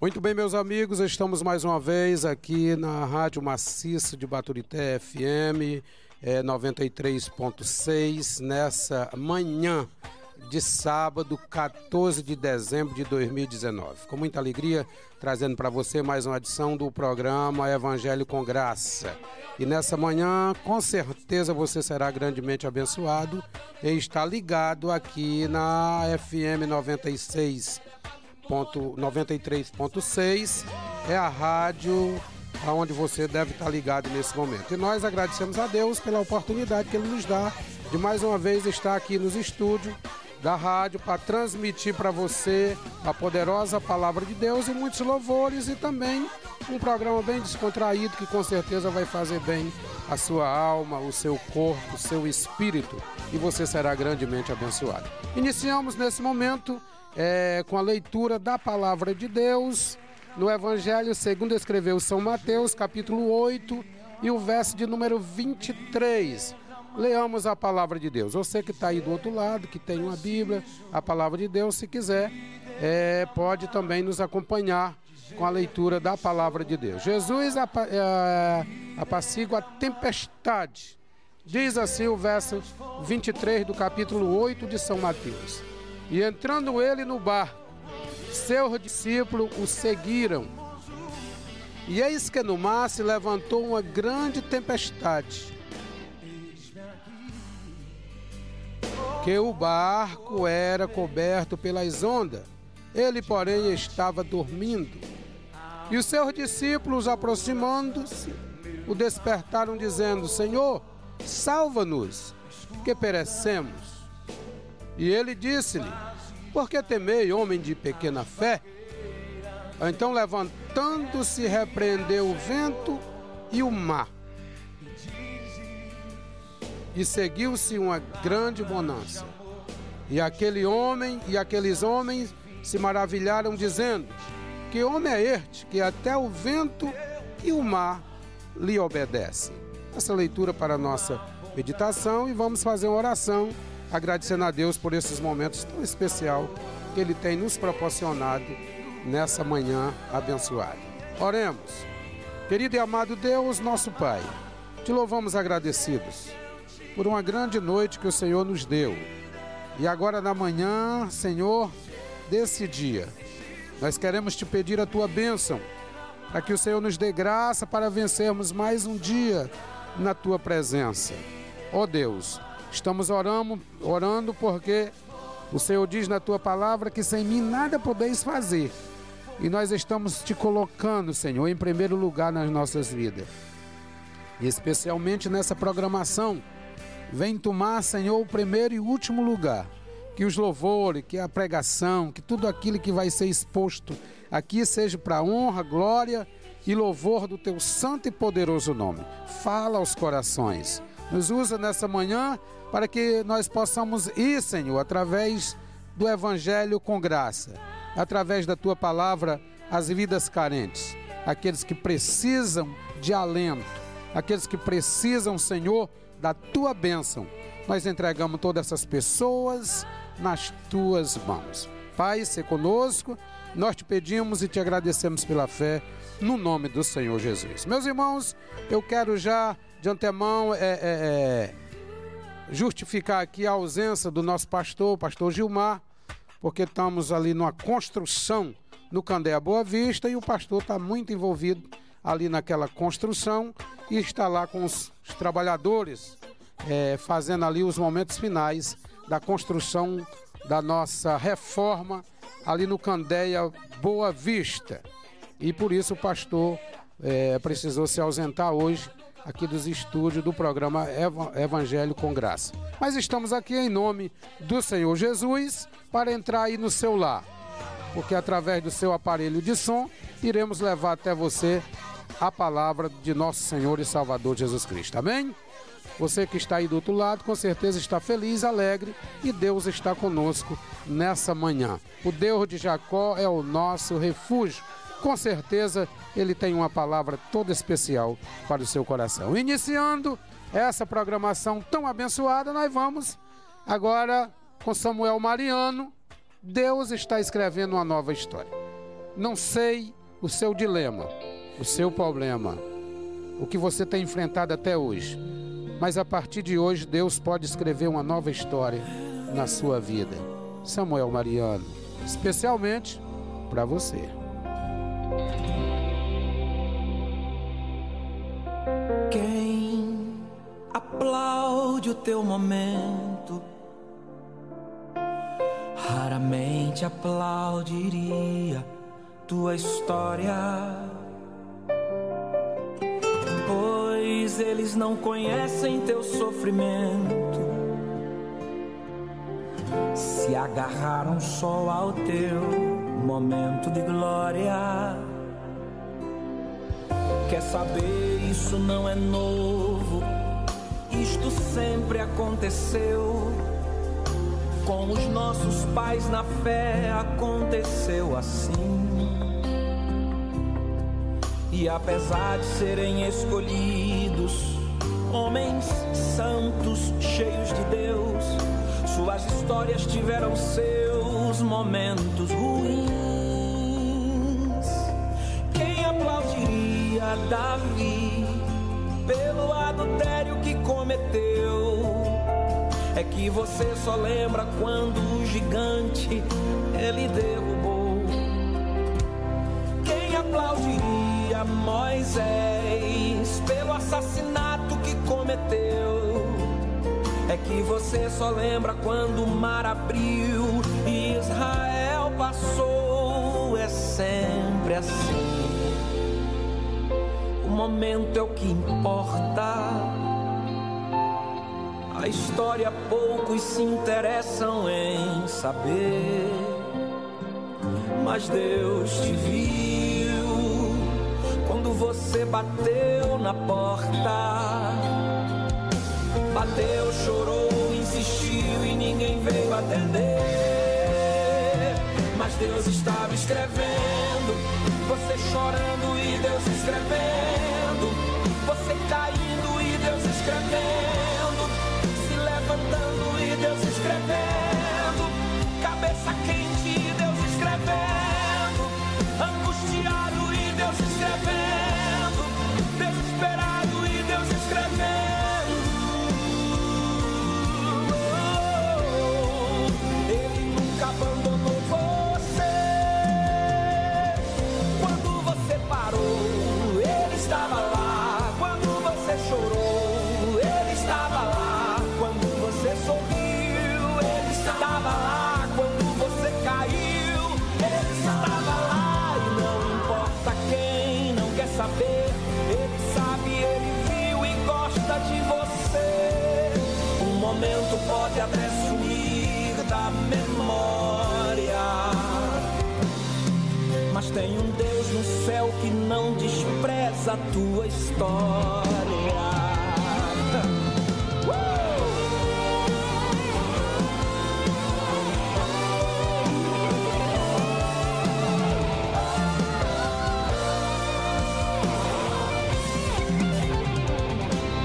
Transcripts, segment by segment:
Muito bem, meus amigos, estamos mais uma vez aqui na Rádio Maciço de Baturité FM é, 93.6 nessa manhã de sábado, 14 de dezembro de 2019. Com muita alegria, trazendo para você mais uma edição do programa Evangelho com Graça. E nessa manhã, com certeza você será grandemente abençoado e está ligado aqui na FM 96 93.6 é a rádio aonde você deve estar ligado nesse momento. E nós agradecemos a Deus pela oportunidade que Ele nos dá de mais uma vez estar aqui nos estúdios da rádio para transmitir para você a poderosa palavra de Deus e muitos louvores e também um programa bem descontraído que com certeza vai fazer bem a sua alma, o seu corpo, o seu espírito e você será grandemente abençoado. Iniciamos nesse momento é, com a leitura da palavra de Deus no Evangelho segundo escreveu São Mateus, capítulo 8 e o verso de número 23. Leamos a palavra de Deus. Você que está aí do outro lado, que tem uma Bíblia, a palavra de Deus, se quiser, é, pode também nos acompanhar com a leitura da palavra de Deus. Jesus é, apacigua a tempestade. Diz assim o verso 23 do capítulo 8 de São Mateus. E entrando ele no barco, seus discípulos o seguiram. E eis que no mar se levantou uma grande tempestade, que o barco era coberto pelas ondas. Ele, porém, estava dormindo. E os seus discípulos, aproximando-se, o despertaram, dizendo: Senhor, salva-nos, que perecemos. E ele disse-lhe: Por que temei, homem de pequena fé? Então, levantando-se, repreendeu o vento e o mar. E seguiu-se uma grande bonança. E aquele homem e aqueles homens se maravilharam, dizendo: Que homem é este que até o vento e o mar lhe obedecem? Essa leitura para a nossa meditação e vamos fazer uma oração agradecendo a Deus por esses momentos tão especial que Ele tem nos proporcionado nessa manhã abençoada. Oremos. Querido e amado Deus, nosso Pai, te louvamos agradecidos por uma grande noite que o Senhor nos deu. E agora na manhã, Senhor, desse dia, nós queremos te pedir a tua bênção, para que o Senhor nos dê graça para vencermos mais um dia na tua presença. Ó oh Deus, Estamos orando, orando porque o Senhor diz na tua palavra que sem mim nada podeis fazer. E nós estamos te colocando, Senhor, em primeiro lugar nas nossas vidas. E especialmente nessa programação, vem tomar, Senhor, o primeiro e último lugar. Que os louvores, que a pregação, que tudo aquilo que vai ser exposto aqui seja para honra, glória e louvor do teu santo e poderoso nome. Fala aos corações. Nos usa nessa manhã para que nós possamos ir, Senhor, através do Evangelho com graça, através da tua palavra, as vidas carentes, aqueles que precisam de alento, aqueles que precisam, Senhor, da tua bênção. Nós entregamos todas essas pessoas nas tuas mãos. Pai, se conosco, nós te pedimos e te agradecemos pela fé, no nome do Senhor Jesus. Meus irmãos, eu quero já de antemão é, é, é justificar aqui a ausência do nosso pastor, pastor Gilmar, porque estamos ali numa construção no Candéia Boa Vista e o pastor está muito envolvido ali naquela construção e está lá com os, trabalhadores é, fazendo ali os momentos finais da construção da nossa reforma ali no Candéia Boa Vista. E por isso o pastor é, precisou se ausentar hoje aqui dos estúdios do programa Evangelho com Graça. Mas estamos aqui em nome do Senhor Jesus para entrar aí no seu lar, porque através do seu aparelho de som iremos levar até você a palavra de nosso Senhor e Salvador Jesus Cristo. Amém? Você que está aí do outro lado, com certeza está feliz, alegre e Deus está conosco nessa manhã. O Deus de Jacó é o nosso refúgio com certeza ele tem uma palavra toda especial para o seu coração. Iniciando essa programação tão abençoada, nós vamos agora com Samuel Mariano. Deus está escrevendo uma nova história. Não sei o seu dilema, o seu problema, o que você tem enfrentado até hoje. Mas a partir de hoje, Deus pode escrever uma nova história na sua vida. Samuel Mariano, especialmente para você. Quem aplaude o teu momento raramente aplaudiria tua história. Pois eles não conhecem teu sofrimento, se agarraram só ao teu momento de glória. Quer saber, isso não é novo, isto sempre aconteceu. Com os nossos pais na fé aconteceu assim. E apesar de serem escolhidos, homens santos, cheios de Deus, suas histórias tiveram momentos ruins. Quem aplaudiria Davi pelo adultério que cometeu? É que você só lembra quando o gigante ele derrubou. Quem aplaudiria Moisés pelo assassinato que cometeu? É que você só lembra quando o mar abriu Israel passou. É sempre assim. O momento é o que importa. A história poucos se interessam em saber, mas Deus te viu quando você bateu na porta. Bateu, chorou, insistiu e ninguém veio atender. Mas Deus estava escrevendo, você chorando e Deus escrevendo, você caindo e Deus escrevendo levantando e Deus escrevendo. Cabeça quente e Deus escrevendo. Angustiado e Deus escrevendo. A tua história.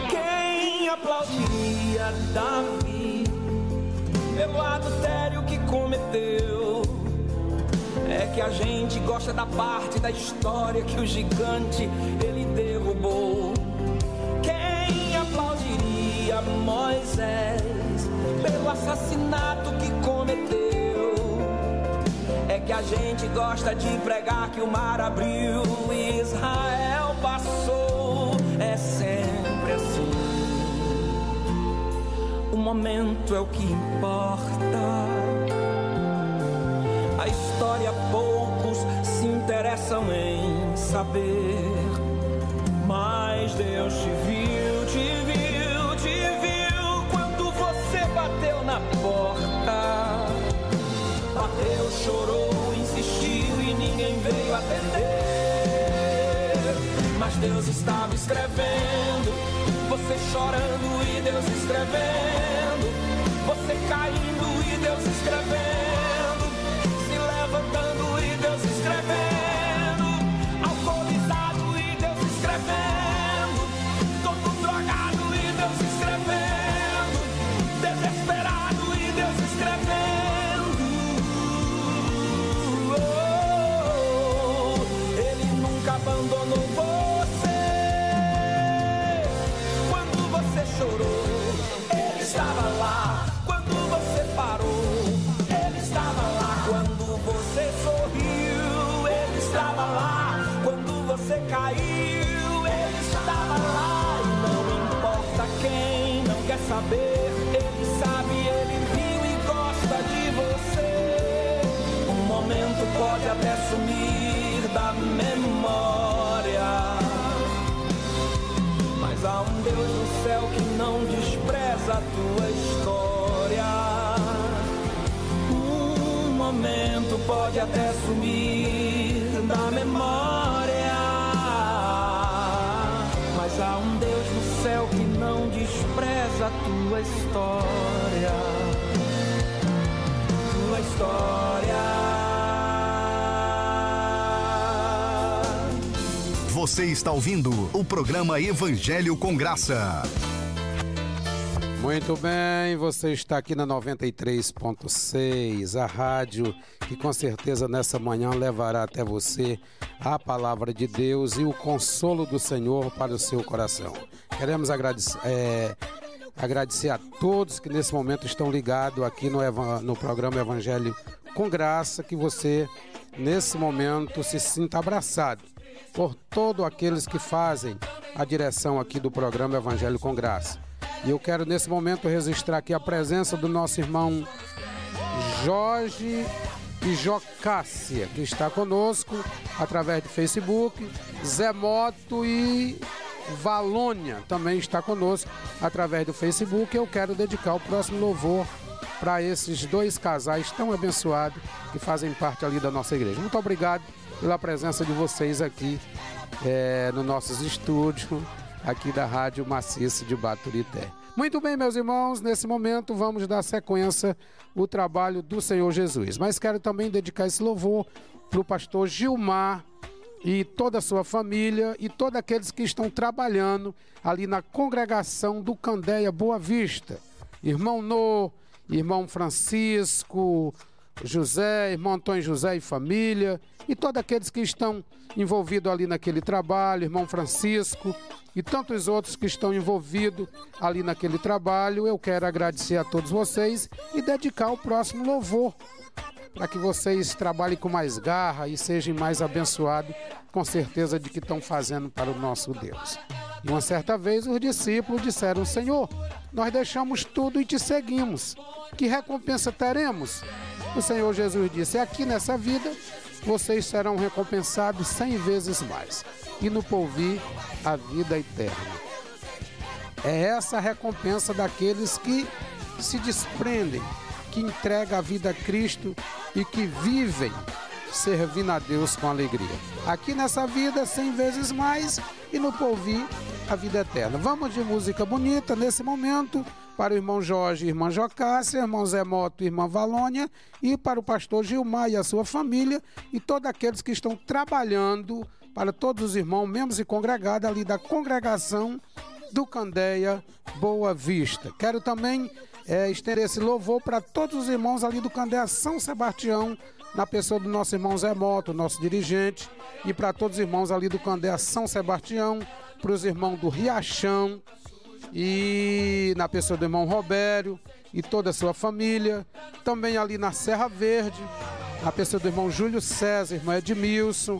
Quem aplaudiria Davi pelo adultério que cometeu? É que a gente gosta da parte da história que o gigante ele assassinato que cometeu? É que a gente gosta de pregar que o mar abriu e Israel passou. É sempre assim. O momento é o que importa. A história poucos se interessam em saber. Mas Deus te viu, te viu, Bateu, chorou, insistiu e ninguém veio atender. Mas Deus estava escrevendo, você chorando e Deus escrevendo, você caindo e Deus escrevendo, caiu, ele estava lá e não importa quem não quer saber, ele sabe, ele viu e gosta de você. Um momento pode até sumir da memória, mas há um Deus no céu que não despreza a tua história. Um momento pode até sumir da memória. Mas há um Deus no céu que não despreza a tua história. Tua história. Você está ouvindo o programa Evangelho com Graça. Muito bem, você está aqui na 93.6, a rádio que com certeza nessa manhã levará até você a palavra de Deus e o consolo do Senhor para o seu coração. Queremos agradecer, é, agradecer a todos que nesse momento estão ligados aqui no, no programa Evangelho com Graça, que você nesse momento se sinta abraçado por todos aqueles que fazem a direção aqui do programa Evangelho com Graça. E eu quero nesse momento registrar aqui a presença do nosso irmão Jorge e Jocássia, que está conosco através do Facebook, Zé Moto e Valônia também está conosco através do Facebook. Eu quero dedicar o próximo louvor para esses dois casais tão abençoados que fazem parte ali da nossa igreja. Muito obrigado pela presença de vocês aqui é, nos nossos estúdios aqui da Rádio Maciça de Baturité. Muito bem, meus irmãos, nesse momento vamos dar sequência ao trabalho do Senhor Jesus. Mas quero também dedicar esse louvor para o pastor Gilmar e toda a sua família e todos aqueles que estão trabalhando ali na congregação do Candeia Boa Vista. Irmão No, irmão Francisco, José, irmão Antônio José e família, e todos aqueles que estão envolvidos ali naquele trabalho, irmão Francisco e tantos outros que estão envolvidos ali naquele trabalho. Eu quero agradecer a todos vocês e dedicar o próximo louvor para que vocês trabalhem com mais garra e sejam mais abençoados, com certeza de que estão fazendo para o nosso Deus. E uma certa vez os discípulos disseram: Senhor, nós deixamos tudo e te seguimos. Que recompensa teremos? O Senhor Jesus disse: Aqui nessa vida vocês serão recompensados cem vezes mais, e no porvir a vida eterna. É essa a recompensa daqueles que se desprendem, que entregam a vida a Cristo e que vivem servindo a Deus com alegria. Aqui nessa vida, cem vezes mais, e no porvir a vida eterna. Vamos de música bonita nesse momento para o irmão Jorge, irmã Jocássia, irmão Zé Moto, irmã Valônia e para o pastor Gilmar e a sua família e todos aqueles que estão trabalhando para todos os irmãos, membros e congregados ali da congregação do Candeia Boa Vista. Quero também é, estender esse louvor para todos os irmãos ali do Candeia São Sebastião, na pessoa do nosso irmão Zé Moto, nosso dirigente, e para todos os irmãos ali do Candeia São Sebastião, para os irmãos do Riachão, e na pessoa do irmão Robério e toda a sua família. Também ali na Serra Verde, na pessoa do irmão Júlio César, irmão Edmilson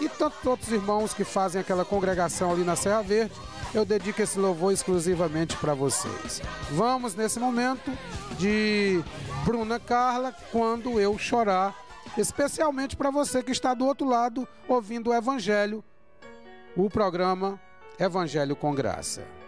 e tantos outros irmãos que fazem aquela congregação ali na Serra Verde. Eu dedico esse louvor exclusivamente para vocês. Vamos nesse momento de Bruna Carla, quando eu chorar, especialmente para você que está do outro lado ouvindo o Evangelho, o programa Evangelho com Graça.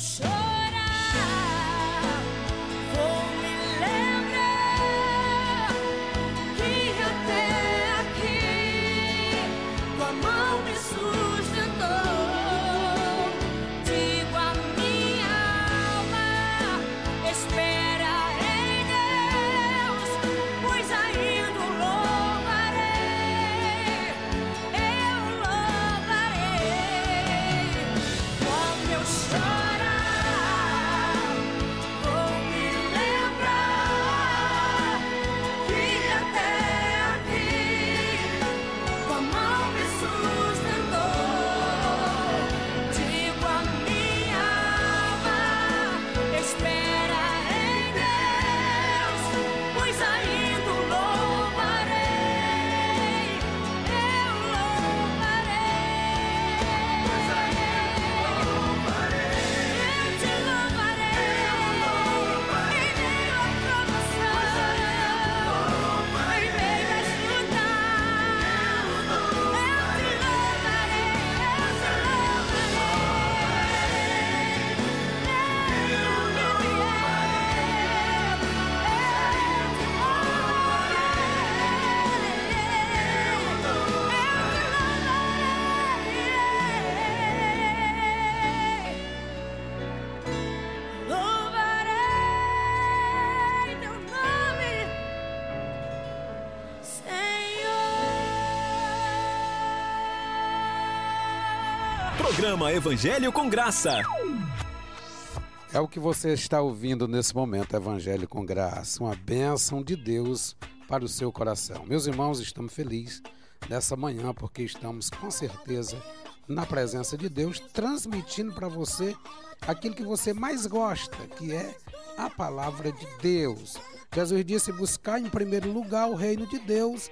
Quando Evangelho com Graça. É o que você está ouvindo nesse momento, Evangelho com Graça, uma bênção de Deus para o seu coração. Meus irmãos, estamos felizes nessa manhã porque estamos com certeza na presença de Deus, transmitindo para você aquilo que você mais gosta, que é a palavra de Deus. Jesus disse: buscar em primeiro lugar o reino de Deus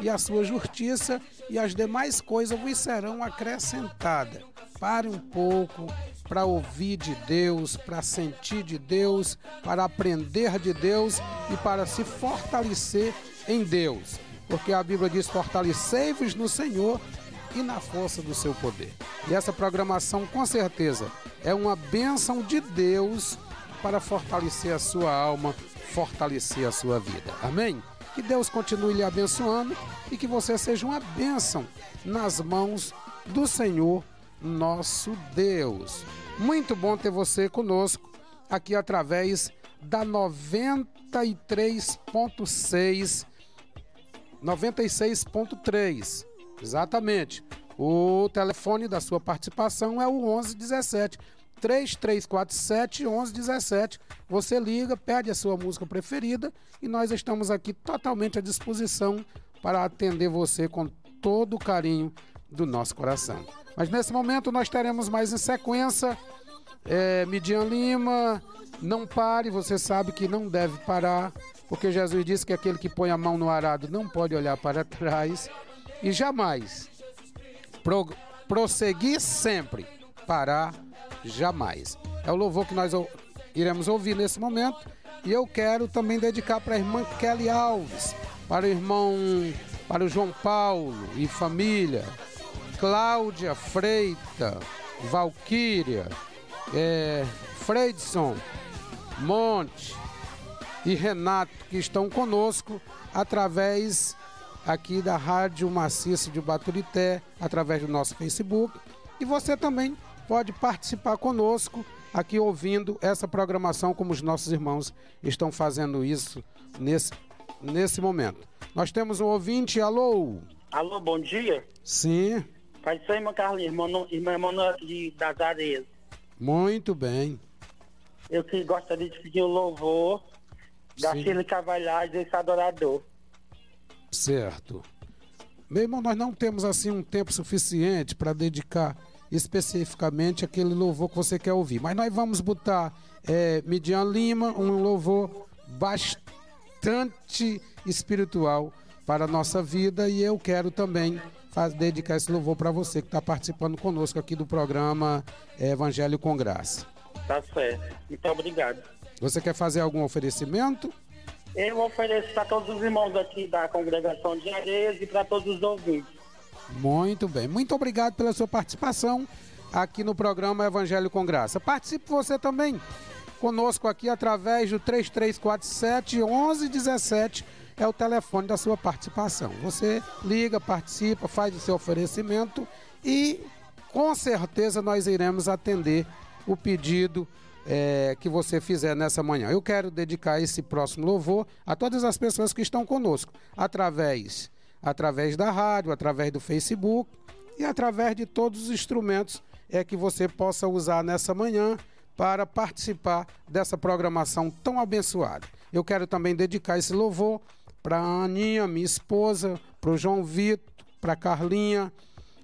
e a sua justiça, e as demais coisas vos serão acrescentadas. Pare um pouco para ouvir de Deus, para sentir de Deus, para aprender de Deus e para se fortalecer em Deus. Porque a Bíblia diz: fortalecei-vos no Senhor e na força do seu poder. E essa programação, com certeza, é uma bênção de Deus para fortalecer a sua alma, fortalecer a sua vida. Amém? Que Deus continue lhe abençoando e que você seja uma bênção nas mãos do Senhor nosso Deus. Muito bom ter você conosco aqui através da 93.6 96.3. Exatamente. O telefone da sua participação é o 1117 3347 1117. Você liga, pede a sua música preferida e nós estamos aqui totalmente à disposição para atender você com todo o carinho do nosso coração. Mas nesse momento nós teremos mais em sequência é, Midian Lima, não pare, você sabe que não deve parar, porque Jesus disse que aquele que põe a mão no arado não pode olhar para trás e jamais pro, prosseguir sempre, parar jamais. É o louvor que nós iremos ouvir nesse momento e eu quero também dedicar para a irmã Kelly Alves, para o irmão, para o João Paulo e família, Cláudia Freita, Valquíria, é, Freidson, Monte e Renato que estão conosco através aqui da Rádio Maciça de Baturité, através do nosso Facebook. E você também pode participar conosco aqui ouvindo essa programação como os nossos irmãos estão fazendo isso nesse, nesse momento. Nós temos um ouvinte, alô? Alô, bom dia. Sim, Pai sou irmã Carlinhos, irmão, irmã Emanuel de, das Areias. muito bem. Eu que gostaria de pedir o louvor da. Shirley Cavalhais, esse adorador. Certo. Meu irmão, nós não temos assim um tempo suficiente para dedicar especificamente aquele louvor que você quer ouvir. Mas nós vamos botar é, Midian Lima, um louvor bastante espiritual para a nossa vida e eu quero também faz, dedicar esse louvor para você que está participando conosco aqui do programa é, Evangelho com Graça. Tá certo. Muito obrigado. Você quer fazer algum oferecimento? Eu ofereço para todos os irmãos aqui da congregação de Areias e para todos os ouvintes. Muito bem. Muito obrigado pela sua participação aqui no programa Evangelho com Graça. Participe você também conosco aqui através do 3347 1117 é o telefone da sua participação. Você liga, participa, faz o seu oferecimento e com certeza nós iremos atender o pedido eh, que você fizer nessa manhã. Eu quero dedicar esse próximo louvor a todas as pessoas que estão conosco através através da rádio, através do Facebook e através de todos os instrumentos é que você possa usar nessa manhã para participar dessa programação tão abençoada. Eu quero também dedicar esse louvor para a Aninha, minha esposa, para o João Vitor, para a Carlinha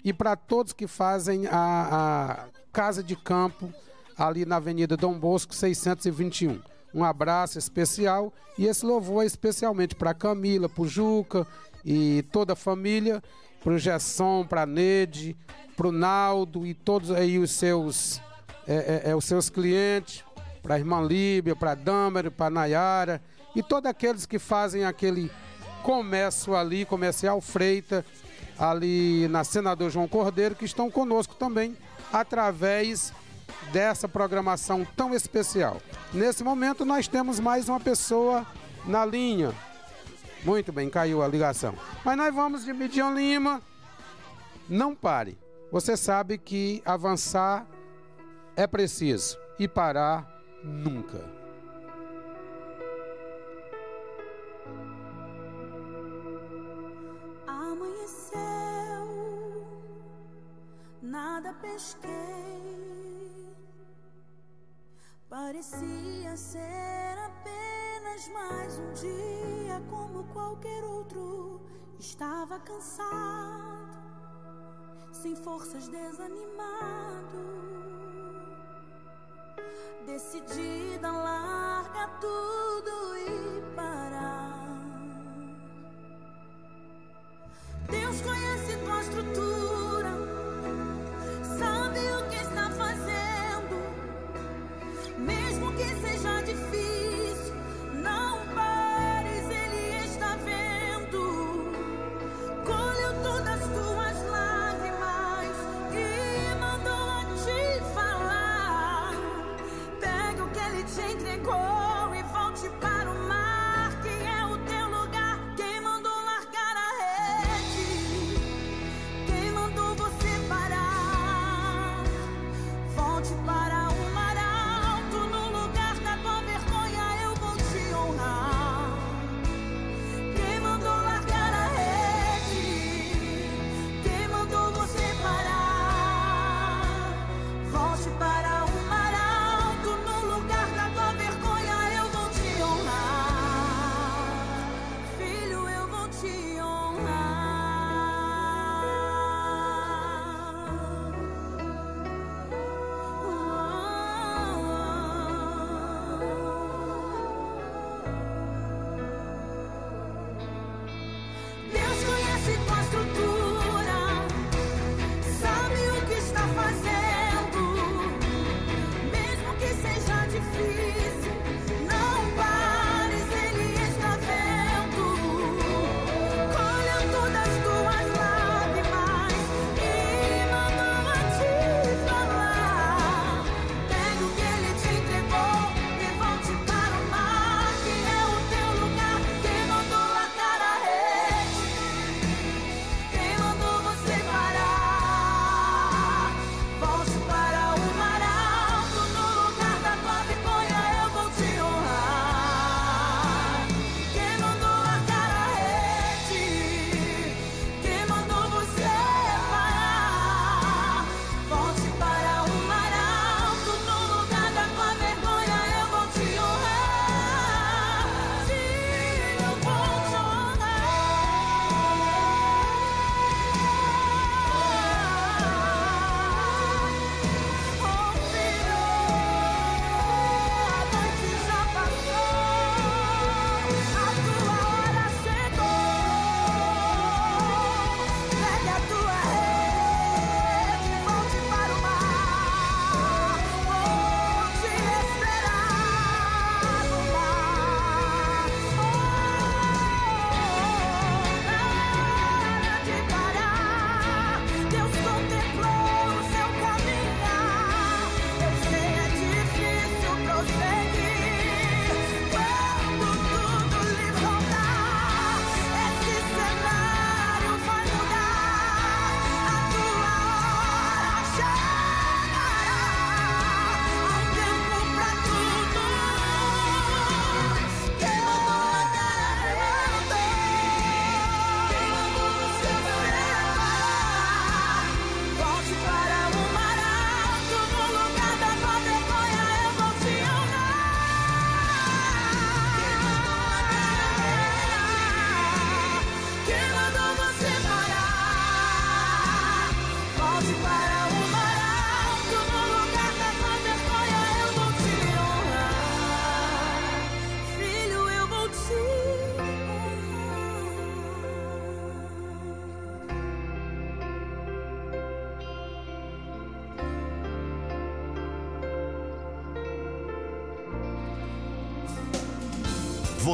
e para todos que fazem a, a Casa de Campo ali na Avenida Dom Bosco 621. Um abraço especial e esse louvor é especialmente para Camila, para Juca e toda a família, para o Gerson, para a Nede, para o Naldo e todos aí os seus, é, é, é, os seus clientes, para a irmã Líbia, para a Dâmara, para a Nayara e todos aqueles que fazem aquele comércio ali, comercial Freita, ali na Senador João Cordeiro, que estão conosco também através dessa programação tão especial. Nesse momento nós temos mais uma pessoa na linha. Muito bem, caiu a ligação. Mas nós vamos de Midian Lima. Não pare. Você sabe que avançar é preciso e parar nunca. Nada pesquei. Parecia ser apenas mais um dia como qualquer outro. Estava cansado, sem forças, desanimado. Decidida a largar tudo e parar. Deus conhece tua estrutura, sabe o que está fazendo, mesmo que seja difícil. Não pares, Ele está vendo. Colheu todas as tuas lágrimas e mandou a te falar. Pega o que Ele te entregou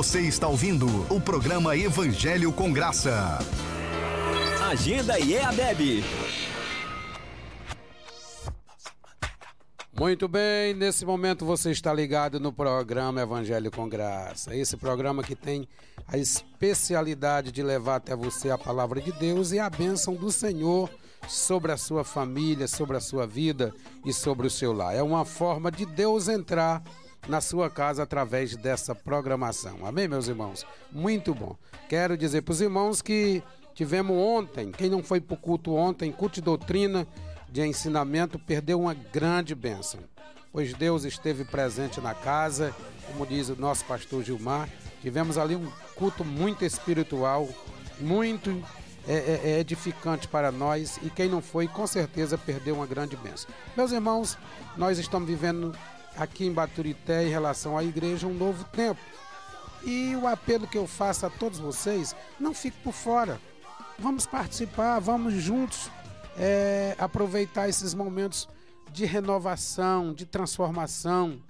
Você está ouvindo o programa Evangelho com Graça. Agenda IEADEB. Muito bem, nesse momento você está ligado no programa Evangelho com Graça. Esse programa que tem a especialidade de levar até você a palavra de Deus e a bênção do Senhor sobre a sua família, sobre a sua vida e sobre o seu lar. É uma forma de Deus entrar na sua casa através dessa programação. Amém, meus irmãos? Muito bom. Quero dizer para os irmãos que tivemos ontem, quem não foi para o culto ontem, culto de doutrina de ensinamento, perdeu uma grande bênção. Pois Deus esteve presente na casa, como diz o nosso pastor Gilmar. Tivemos ali um culto muito espiritual, muito é, é, é edificante para nós e quem não foi, com certeza perdeu uma grande bênção. Meus irmãos, nós estamos vivendo aqui em Baturité em relação à igreja um novo tempo. E o apelo que eu faço a todos vocês, não fique por fora. Vamos participar, vamos juntos é, aproveitar esses momentos de renovação, de transformação,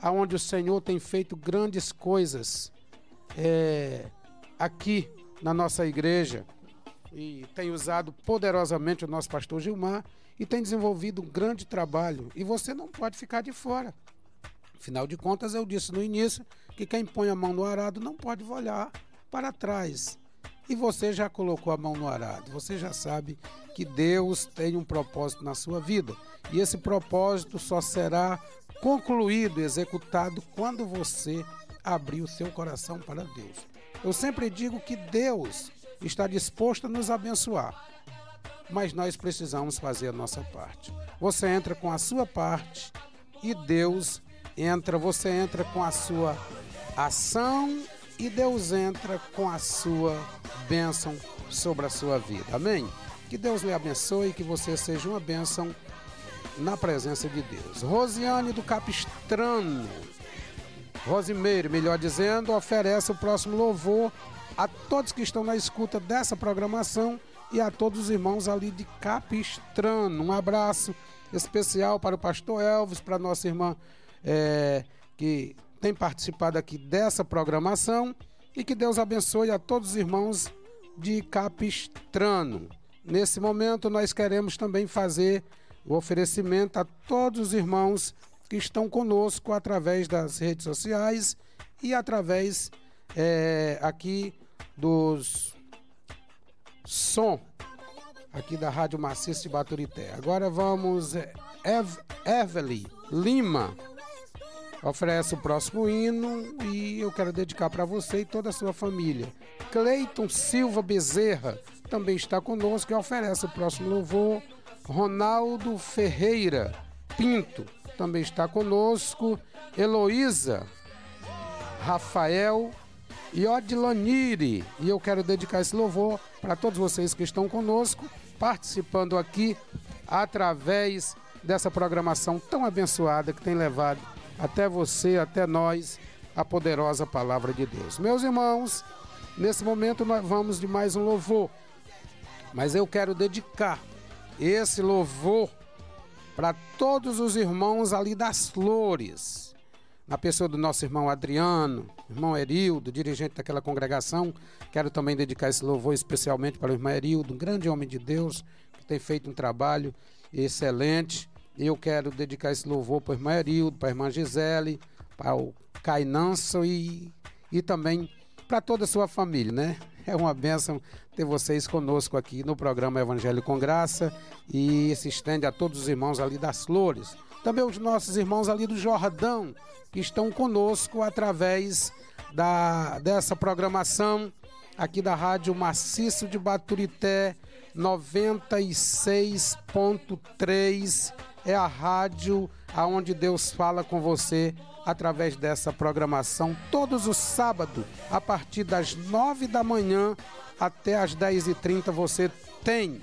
aonde o Senhor tem feito grandes coisas é, aqui na nossa igreja e tem usado poderosamente o nosso pastor Gilmar e tem desenvolvido um grande trabalho. E você não pode ficar de fora. Afinal de contas, eu disse no início que quem põe a mão no arado não pode olhar para trás. E você já colocou a mão no arado, você já sabe que Deus tem um propósito na sua vida. E esse propósito só será concluído, executado, quando você abrir o seu coração para Deus. Eu sempre digo que Deus está disposto a nos abençoar, mas nós precisamos fazer a nossa parte. Você entra com a sua parte e Deus entra, você entra com a sua ação e Deus entra com a sua bênção sobre a sua vida. Amém? Que Deus lhe abençoe e que você seja uma bênção na presença de Deus. Rosiane do Capistrano, Rosimeire, melhor dizendo, oferece o próximo louvor a todos que estão na escuta dessa programação e a todos os irmãos ali de Capistrano. Um abraço especial para o pastor Elvis, para nossa irmã é, que tem participado aqui dessa programação e que Deus abençoe a todos os irmãos de Capistrano. Nesse momento, nós queremos também fazer o oferecimento a todos os irmãos que estão conosco através das redes sociais e através é, aqui dos som aqui da Rádio Maciça de Baturité. Agora vamos Ev Evelyn Lima oferece o próximo hino e eu quero dedicar para você e toda a sua família. Cleiton Silva Bezerra também está conosco e oferece o próximo louvor. Ronaldo Ferreira Pinto também está conosco. Heloísa Rafael e Odilanire. E eu quero dedicar esse louvor para todos vocês que estão conosco, participando aqui através dessa programação tão abençoada que tem levado até você, até nós, a poderosa palavra de Deus. Meus irmãos, nesse momento nós vamos de mais um louvor, mas eu quero dedicar esse louvor para todos os irmãos ali das flores, na pessoa do nosso irmão Adriano, irmão Erildo, dirigente daquela congregação. Quero também dedicar esse louvor especialmente para o irmão Erildo, um grande homem de Deus que tem feito um trabalho excelente eu quero dedicar esse louvor para o irmão Erildo, para a irmã Gisele, para o Cainanço e, e também para toda a sua família, né? É uma bênção ter vocês conosco aqui no programa Evangelho com Graça e se estende a todos os irmãos ali das Flores. Também os nossos irmãos ali do Jordão, que estão conosco através da, dessa programação aqui da Rádio Maciço de Baturité 96.3 é a rádio aonde Deus fala com você através dessa programação todos os sábados a partir das nove da manhã até as dez e trinta você tem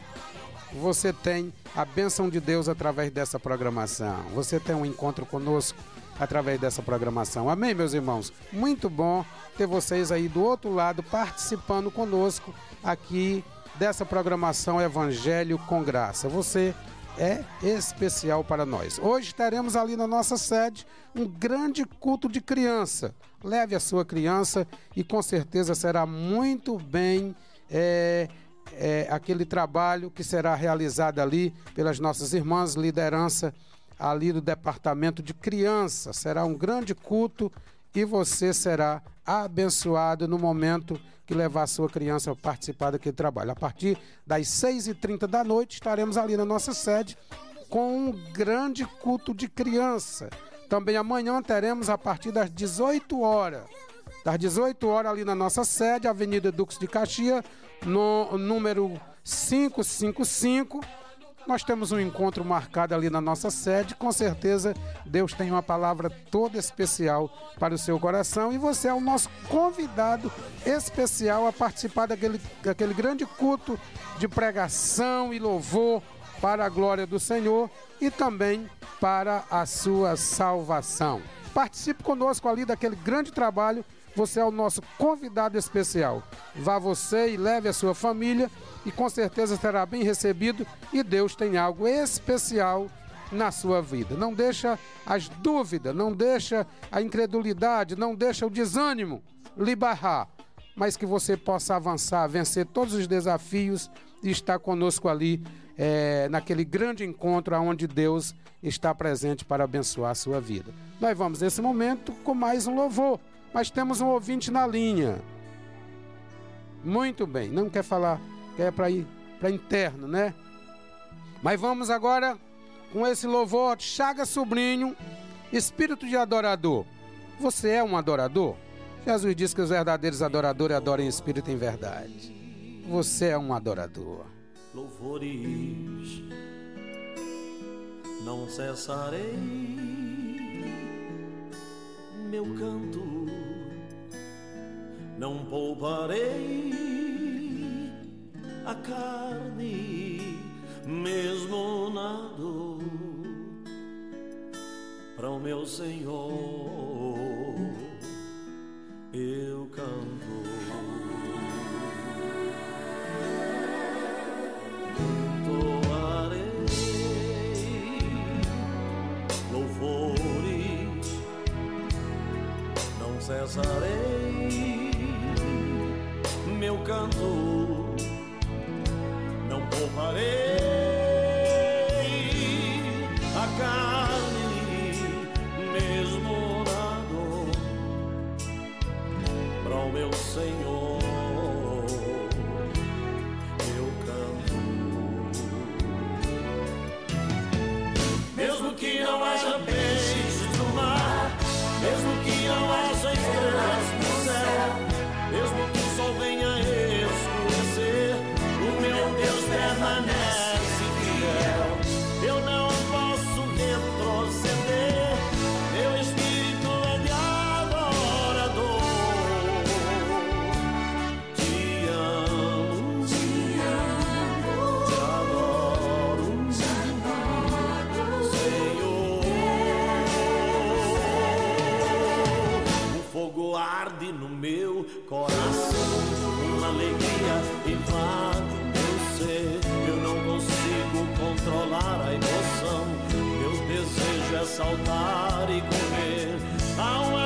você tem a bênção de Deus através dessa programação. Você tem um encontro conosco através dessa programação. Amém, meus irmãos? Muito bom ter vocês aí do outro lado participando conosco aqui dessa programação Evangelho com Graça. Você é especial para nós. Hoje teremos ali na nossa sede um grande culto de criança. Leve a sua criança e com certeza será muito bem é, é, aquele trabalho que será realizado ali pelas nossas irmãs, liderança ali do departamento de criança. Será um grande culto e você será abençoado no momento que levar a sua criança a participar daquele trabalho. A partir das 6h30 da noite, estaremos ali na nossa sede com um grande culto de criança. Também amanhã teremos a partir das 18 horas. Das 18 horas ali na nossa sede, Avenida Dux de Caxias, no número 555 nós temos um encontro marcado ali na nossa sede. Com certeza, Deus tem uma palavra toda especial para o seu coração e você é o nosso convidado especial a participar daquele, daquele grande culto de pregação e louvor para a glória do Senhor e também para a sua salvação. Participe conosco ali daquele grande trabalho. Você é o nosso convidado especial. Vá você e leve a sua família e com certeza será bem recebido e Deus tem algo especial na sua vida. Não deixa as dúvidas, não deixa a incredulidade, não deixa o desânimo lhe barrar, mas que você possa avançar, vencer todos os desafios e estar conosco ali é, naquele grande encontro onde Deus está presente para abençoar a sua vida. Nós vamos nesse momento com mais um louvor, mas temos um ouvinte na linha. Muito bem, não quer falar que é para ir para interno, né? Mas vamos agora com esse louvor Chaga Sobrinho, espírito de adorador. Você é um adorador? Jesus diz que os verdadeiros adoradores adoram em espírito em verdade. Você é um adorador. Louvores, não cessarei meu canto, não pouparei a carne, mesmo na dor, para o meu Senhor eu canto. Cessarei meu canto pouparei a carne, mesmo na dor, para o meu Senhor. Eu canto, mesmo que não haja peixes coração, uma alegria invade meu ser. Eu não consigo controlar a emoção. Meu desejo é saltar e correr. Há uma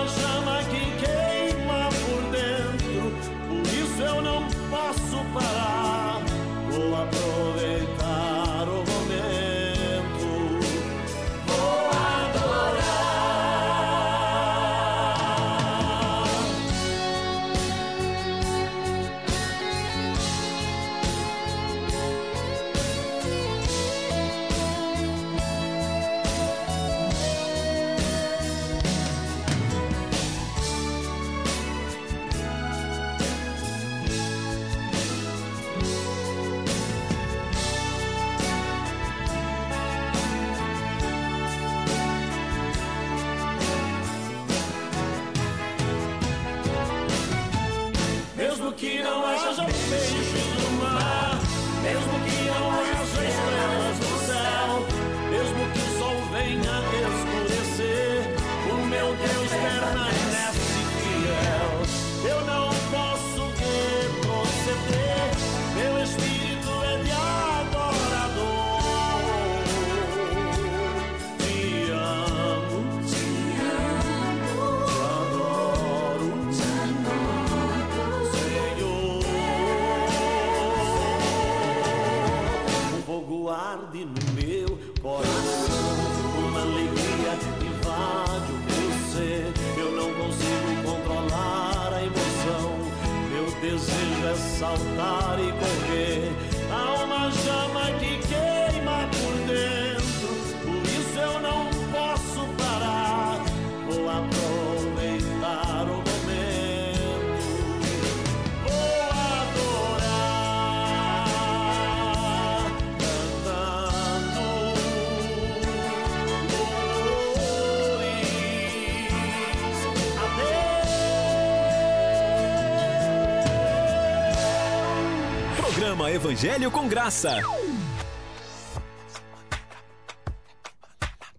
Evangelho com Graça.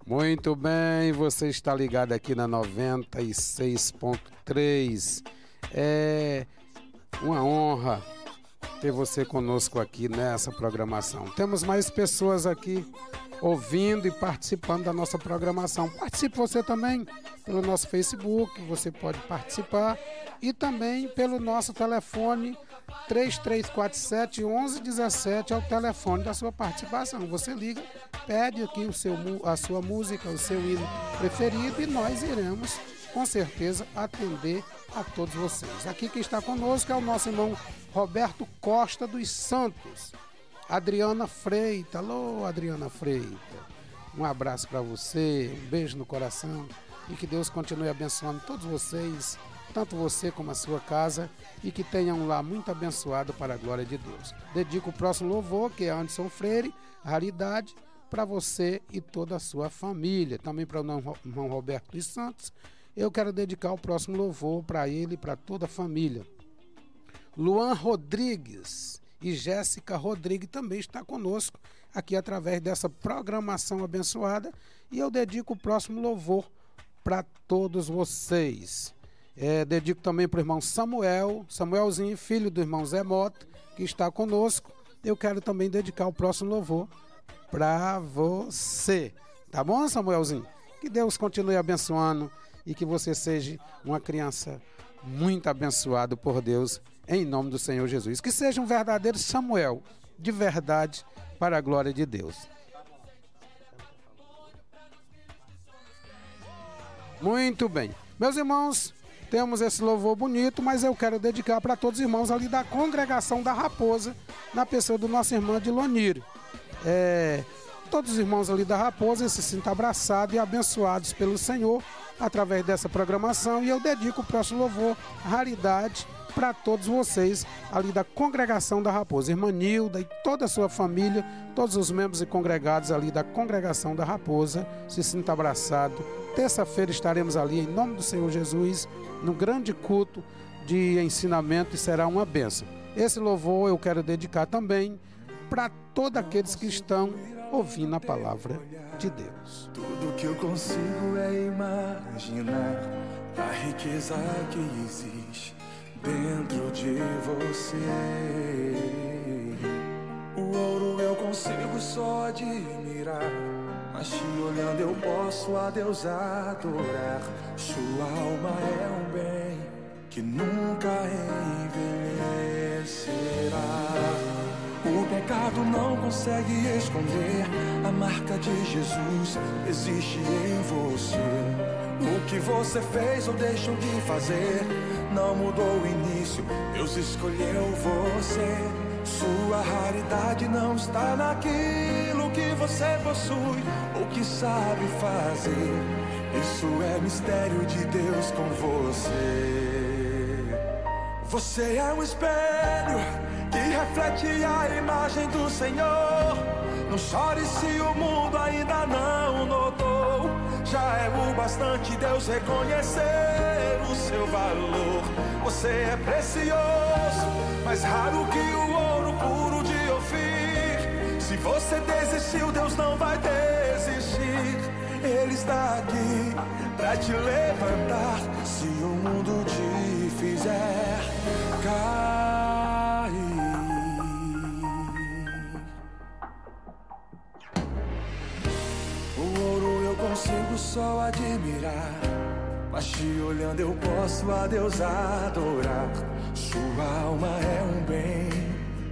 Muito bem, você está ligado aqui na 96.3. É uma honra ter você conosco aqui nessa programação. Temos mais pessoas aqui ouvindo e participando da nossa programação. Participe você também pelo nosso Facebook, você pode participar e também pelo nosso telefone 3347 1117 é o telefone da sua participação. Você liga, pede aqui o seu, a sua música, o seu hino preferido e nós iremos com certeza atender a todos vocês. Aqui quem está conosco é o nosso irmão Roberto Costa dos Santos. Adriana Freita. Alô, Adriana Freita. Um abraço para você, um beijo no coração e que Deus continue abençoando todos vocês, tanto você como a sua casa, e que tenham um lá muito abençoado para a glória de Deus. Dedico o próximo louvor, que é Anderson Freire, Raridade, para você e toda a sua família. Também para o irmão Roberto dos Santos. Eu quero dedicar o próximo louvor para ele e para toda a família. Luan Rodrigues e Jéssica Rodrigues também está conosco aqui através dessa programação abençoada e eu dedico o próximo louvor para todos vocês. É, dedico também para o irmão Samuel, Samuelzinho, filho do irmão Zé Mota, que está conosco. Eu quero também dedicar o próximo louvor para você. Tá bom, Samuelzinho? Que Deus continue abençoando e que você seja uma criança muito abençoado por Deus, em nome do Senhor Jesus. Que seja um verdadeiro Samuel, de verdade, para a glória de Deus. Muito bem. Meus irmãos, temos esse louvor bonito, mas eu quero dedicar para todos os irmãos ali da congregação da Raposa, na pessoa do nosso irmão de Loniro. É, todos os irmãos ali da Raposa se sintam abraçados e abençoados pelo Senhor através dessa programação. E eu dedico o próximo louvor, Raridade, para todos vocês ali da congregação da Raposa. Irmã Nilda e toda a sua família, todos os membros e congregados ali da congregação da Raposa, se sinta abraçado. Terça-feira estaremos ali em nome do Senhor Jesus, no grande culto de ensinamento e será uma bênção. Esse louvor eu quero dedicar também para todos aqueles que estão ouvindo a palavra de Deus. Tudo que eu consigo é imaginar a riqueza que existe dentro de você. O ouro eu consigo só admirar, mas te olhando eu posso a Deus adorar. Sua alma é um bem que nunca envelhecerá. O pecado não consegue esconder a marca de Jesus existe em você. O que você fez ou deixou de fazer não mudou o início. Deus escolheu você. Sua raridade não está naquilo que você possui ou que sabe fazer. Isso é mistério de Deus com você. Você é um espelho que reflete a imagem do Senhor. Não chore se o mundo ainda não notou. Já é o bastante Deus reconhecer o seu valor. Você é precioso, mais raro que o ouro puro de Ofir. Se você desistiu, Deus não vai desistir. Ele está aqui pra te levantar. Se o mundo te fizer cair. O ouro eu consigo só admirar. Mas te olhando eu posso a Deus adorar. Sua alma é um bem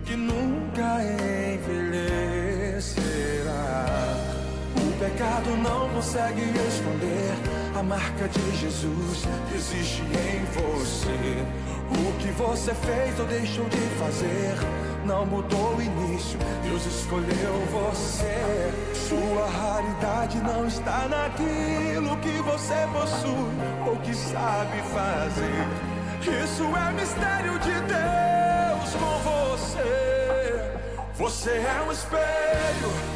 que nunca envelhecerá. Pecado não consegue esconder a marca de Jesus existe em você. O que você fez ou deixou de fazer não mudou o início. Deus escolheu você. Sua raridade não está naquilo que você possui ou que sabe fazer. Isso é mistério de Deus com você. Você é um espelho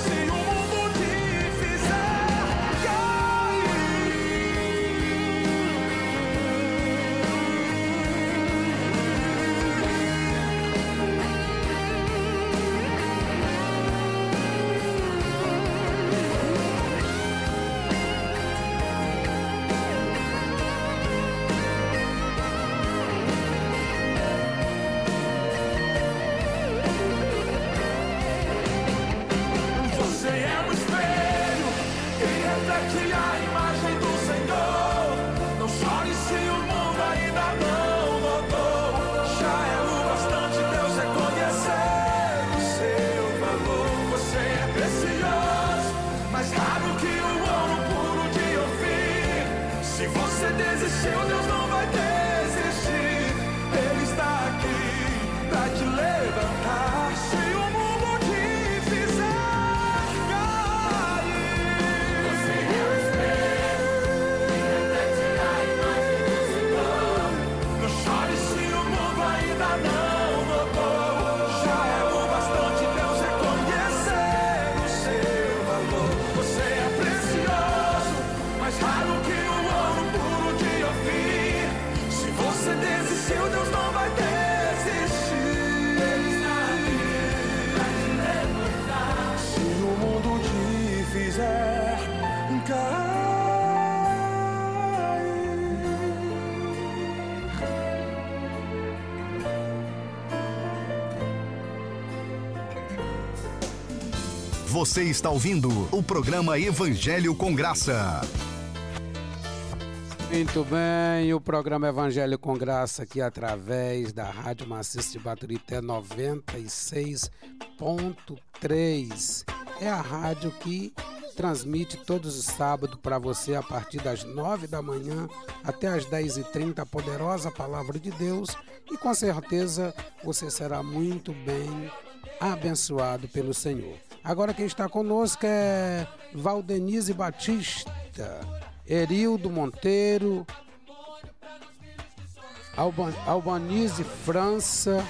Você está ouvindo o programa Evangelho com Graça. Muito bem, o programa Evangelho com Graça aqui através da Rádio Maciça de Baturité 96.3. É a rádio que transmite todos os sábados para você a partir das 9 da manhã até as 10h30 a poderosa palavra de Deus e com certeza você será muito bem abençoado pelo Senhor. Agora quem está conosco é Valdenise Batista. Erildo Monteiro, Alban, França,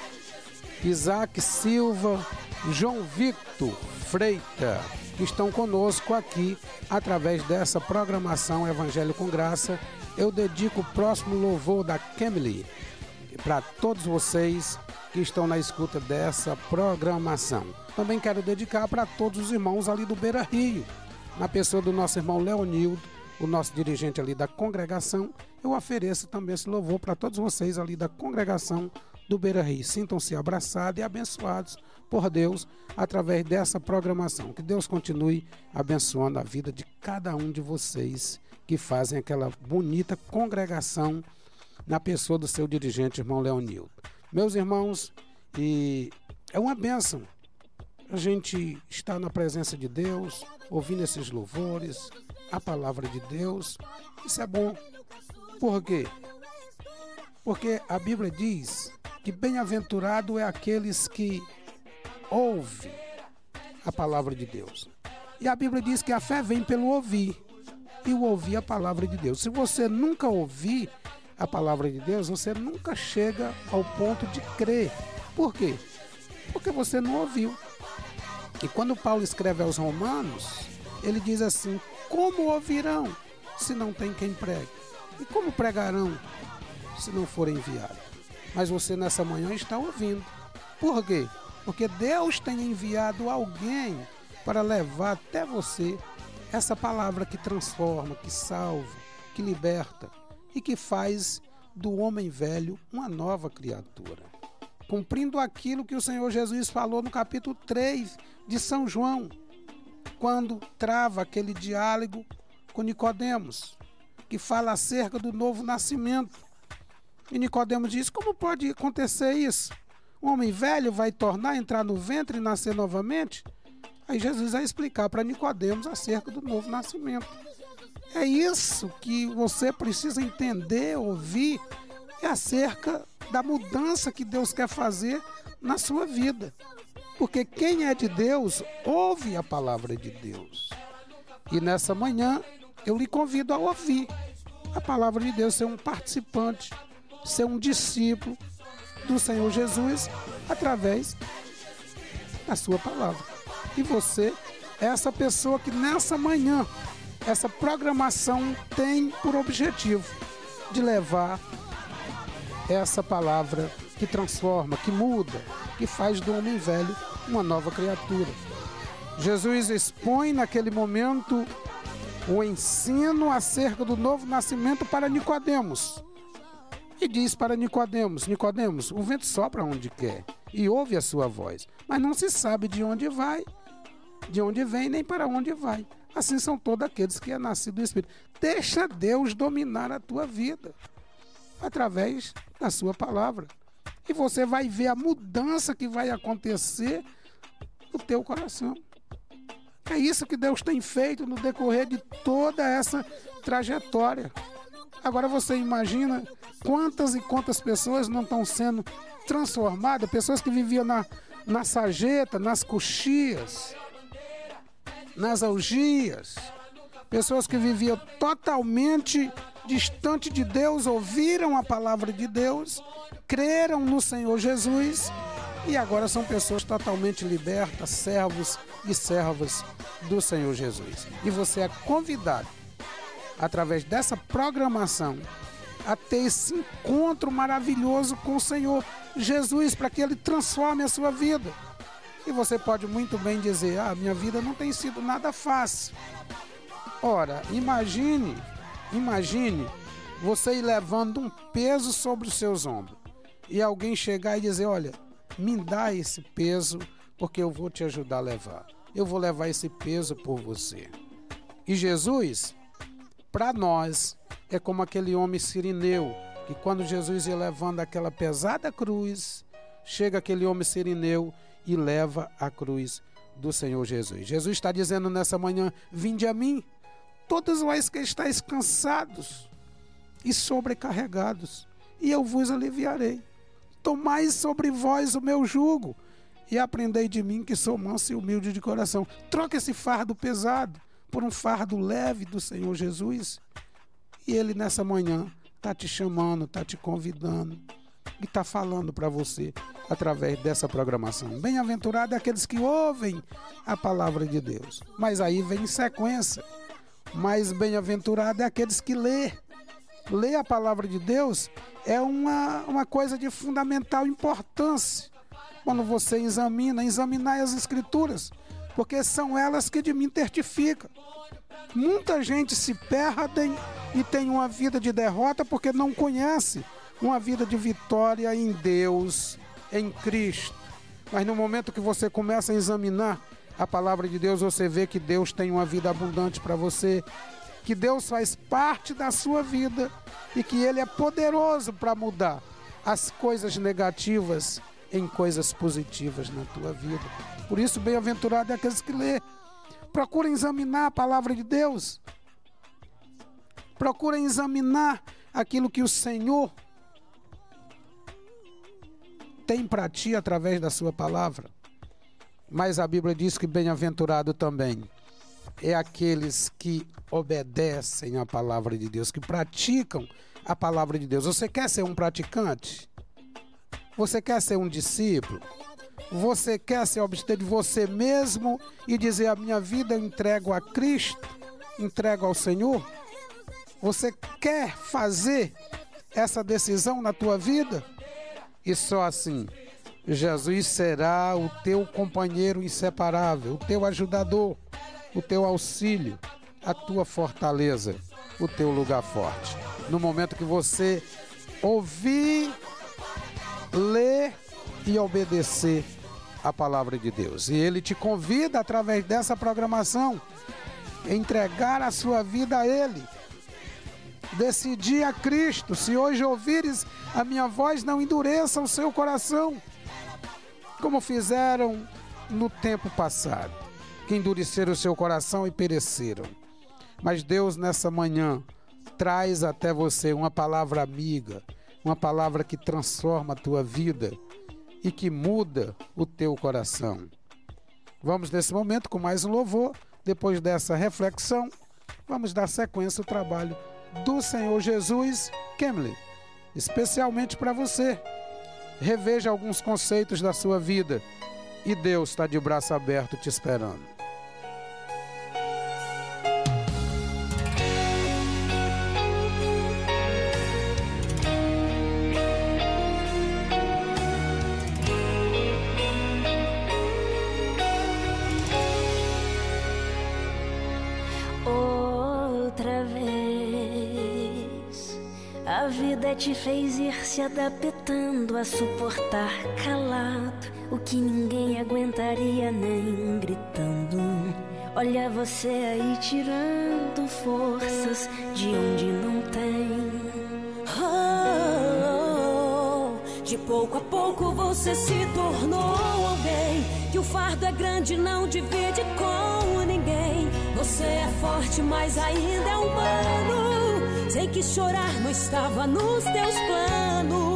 Isaac Silva, João Victor Freita, que estão conosco aqui através dessa programação Evangelho com Graça. Eu dedico o próximo louvor da Kemily para todos vocês que estão na escuta dessa programação. Também quero dedicar para todos os irmãos ali do Beira Rio, na pessoa do nosso irmão Leonildo, o nosso dirigente ali da congregação, eu ofereço também esse louvor para todos vocês ali da congregação do Beira Rio. Sintam-se abraçados e abençoados por Deus através dessa programação. Que Deus continue abençoando a vida de cada um de vocês que fazem aquela bonita congregação na pessoa do seu dirigente, irmão Leonildo. Meus irmãos, e é uma bênção a gente estar na presença de Deus, ouvindo esses louvores, a palavra de Deus. Isso é bom. Por quê? Porque a Bíblia diz que bem-aventurado é aqueles que ouvem a palavra de Deus. E a Bíblia diz que a fé vem pelo ouvir. E o ouvir a palavra de Deus. Se você nunca ouvir a palavra de Deus, você nunca chega ao ponto de crer. Por quê? Porque você não ouviu. E quando Paulo escreve aos Romanos, ele diz assim: Como ouvirão se não tem quem pregue? E como pregarão se não for enviado? Mas você nessa manhã está ouvindo. Por quê? Porque Deus tem enviado alguém para levar até você essa palavra que transforma, que salva, que liberta. e que faz do homem velho uma nova criatura. Cumprindo aquilo que o Senhor Jesus falou no capítulo 3 de São João, quando trava aquele diálogo com Nicodemos, que fala acerca do novo nascimento. E Nicodemos diz: "Como pode acontecer isso? Um homem velho vai tornar entrar no ventre e nascer novamente?" Aí Jesus vai explicar para Nicodemos acerca do novo nascimento. É isso que você precisa entender, ouvir, é acerca da mudança que Deus quer fazer na sua vida. Porque quem é de Deus ouve a palavra de Deus. E nessa manhã eu lhe convido a ouvir a palavra de Deus, ser um participante, ser um discípulo do Senhor Jesus através da sua palavra. E você é essa pessoa que nessa manhã essa programação tem por objetivo de levar essa palavra que transforma, que muda, que faz do homem velho uma nova criatura. Jesus expõe naquele momento o ensino acerca do novo nascimento para Nicodemos. E diz para Nicodemos: Nicodemos, o vento sopra onde quer e ouve a sua voz, mas não se sabe de onde vai, de onde vem nem para onde vai. Assim são todos aqueles que é nascido do Espírito. Deixa Deus dominar a tua vida através da sua palavra. E você vai ver a mudança que vai acontecer no teu coração. É isso que Deus tem feito no decorrer de toda essa trajetória. Agora você imagina quantas e quantas pessoas não estão sendo transformadas, pessoas que viviam na, na sarjeta, nas coxias, nas algias, pessoas que viviam totalmente distante de Deus, ouviram a palavra de Deus, creram no Senhor Jesus e agora são pessoas totalmente libertas, servos e servas do Senhor Jesus. E você é convidado, através dessa programação, a ter esse encontro maravilhoso com o Senhor Jesus, para que Ele transforme a sua vida. E você pode muito bem dizer: Ah, minha vida não tem sido nada fácil. Ora, imagine, imagine você ir levando um peso sobre os seus ombros e alguém chegar e dizer: Olha, me dá esse peso porque eu vou te ajudar a levar. Eu vou levar esse peso por você. E Jesus, para nós, é como aquele homem sirineu que quando Jesus ia levando aquela pesada cruz, chega aquele homem sirineu e leva a cruz do Senhor Jesus. Jesus está dizendo nessa manhã: Vinde a mim, todos vós que estáis cansados e sobrecarregados, e eu vos aliviarei. Tomai sobre vós o meu jugo e aprendei de mim que sou manso e humilde de coração. Troque esse fardo pesado por um fardo leve do Senhor Jesus. E ele nessa manhã está te chamando, está te convidando e está falando para você através dessa programação. Bem-aventurado é aqueles que ouvem a palavra de Deus. Mas aí vem sequência. Mas bem-aventurado é aqueles que lê. Ler a palavra de Deus é uma, uma coisa de fundamental importância. Quando você examina, examinar as escrituras, porque são elas que de mim certificam. Muita gente se perde e tem uma vida de derrota porque não conhece uma vida de vitória em Deus, em Cristo. Mas no momento que você começa a examinar a palavra de Deus, você vê que Deus tem uma vida abundante para você, que Deus faz parte da sua vida e que Ele é poderoso para mudar as coisas negativas em coisas positivas na tua vida. Por isso, bem-aventurado é aqueles que lê. Procurem examinar a palavra de Deus. Procurem examinar aquilo que o Senhor tem para ti através da sua palavra. Mas a Bíblia diz que bem-aventurado também é aqueles que obedecem à palavra de Deus, que praticam a palavra de Deus. Você quer ser um praticante? Você quer ser um discípulo? Você quer se abster de você mesmo e dizer: A minha vida eu entrego a Cristo, entrego ao Senhor? Você quer fazer essa decisão na tua vida? E só assim, Jesus será o teu companheiro inseparável, o teu ajudador, o teu auxílio, a tua fortaleza, o teu lugar forte. no momento que você ouvir, ler e obedecer a palavra de Deus. E ele te convida através dessa programação a entregar a sua vida a ele. Decidir a Cristo. Se hoje ouvires a minha voz, não endureça o seu coração, como fizeram no tempo passado, que endureceram o seu coração e pereceram. Mas Deus, nessa manhã, traz até você uma palavra amiga, uma palavra que transforma a tua vida e que muda o teu coração. Vamos nesse momento com mais um louvor. Depois dessa reflexão, vamos dar sequência ao trabalho do Senhor Jesus Kemley, especialmente para você. Reveja alguns conceitos da sua vida e Deus está de braço aberto te esperando. Te fez ir se adaptando a suportar calado o que ninguém aguentaria nem gritando. Olha você aí tirando forças de onde não tem. Oh, de pouco a pouco você se tornou alguém. Que o fardo é grande, não divide com ninguém. Você é forte, mas ainda é humano. Sei que chorar não estava nos teus planos.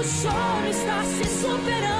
O choro está se superando.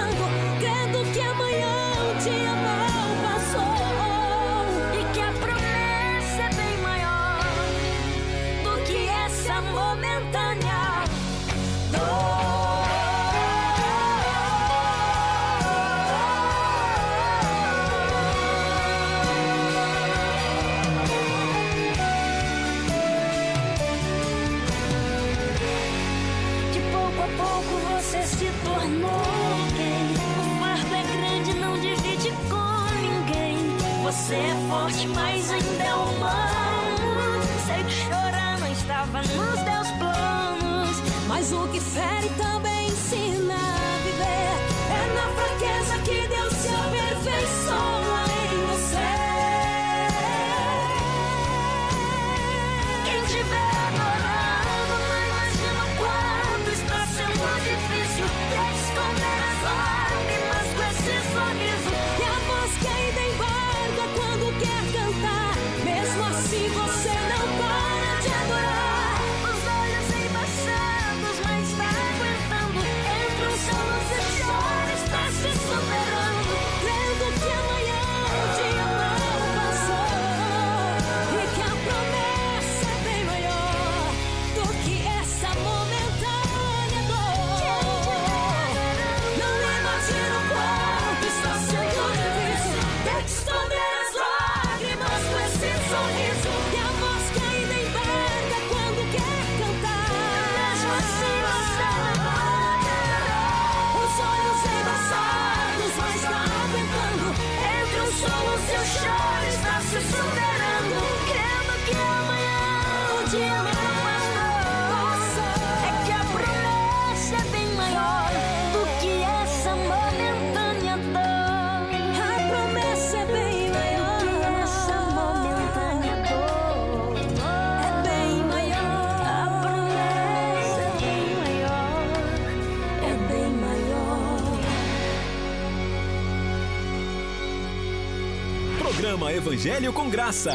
Evangelho com Graça.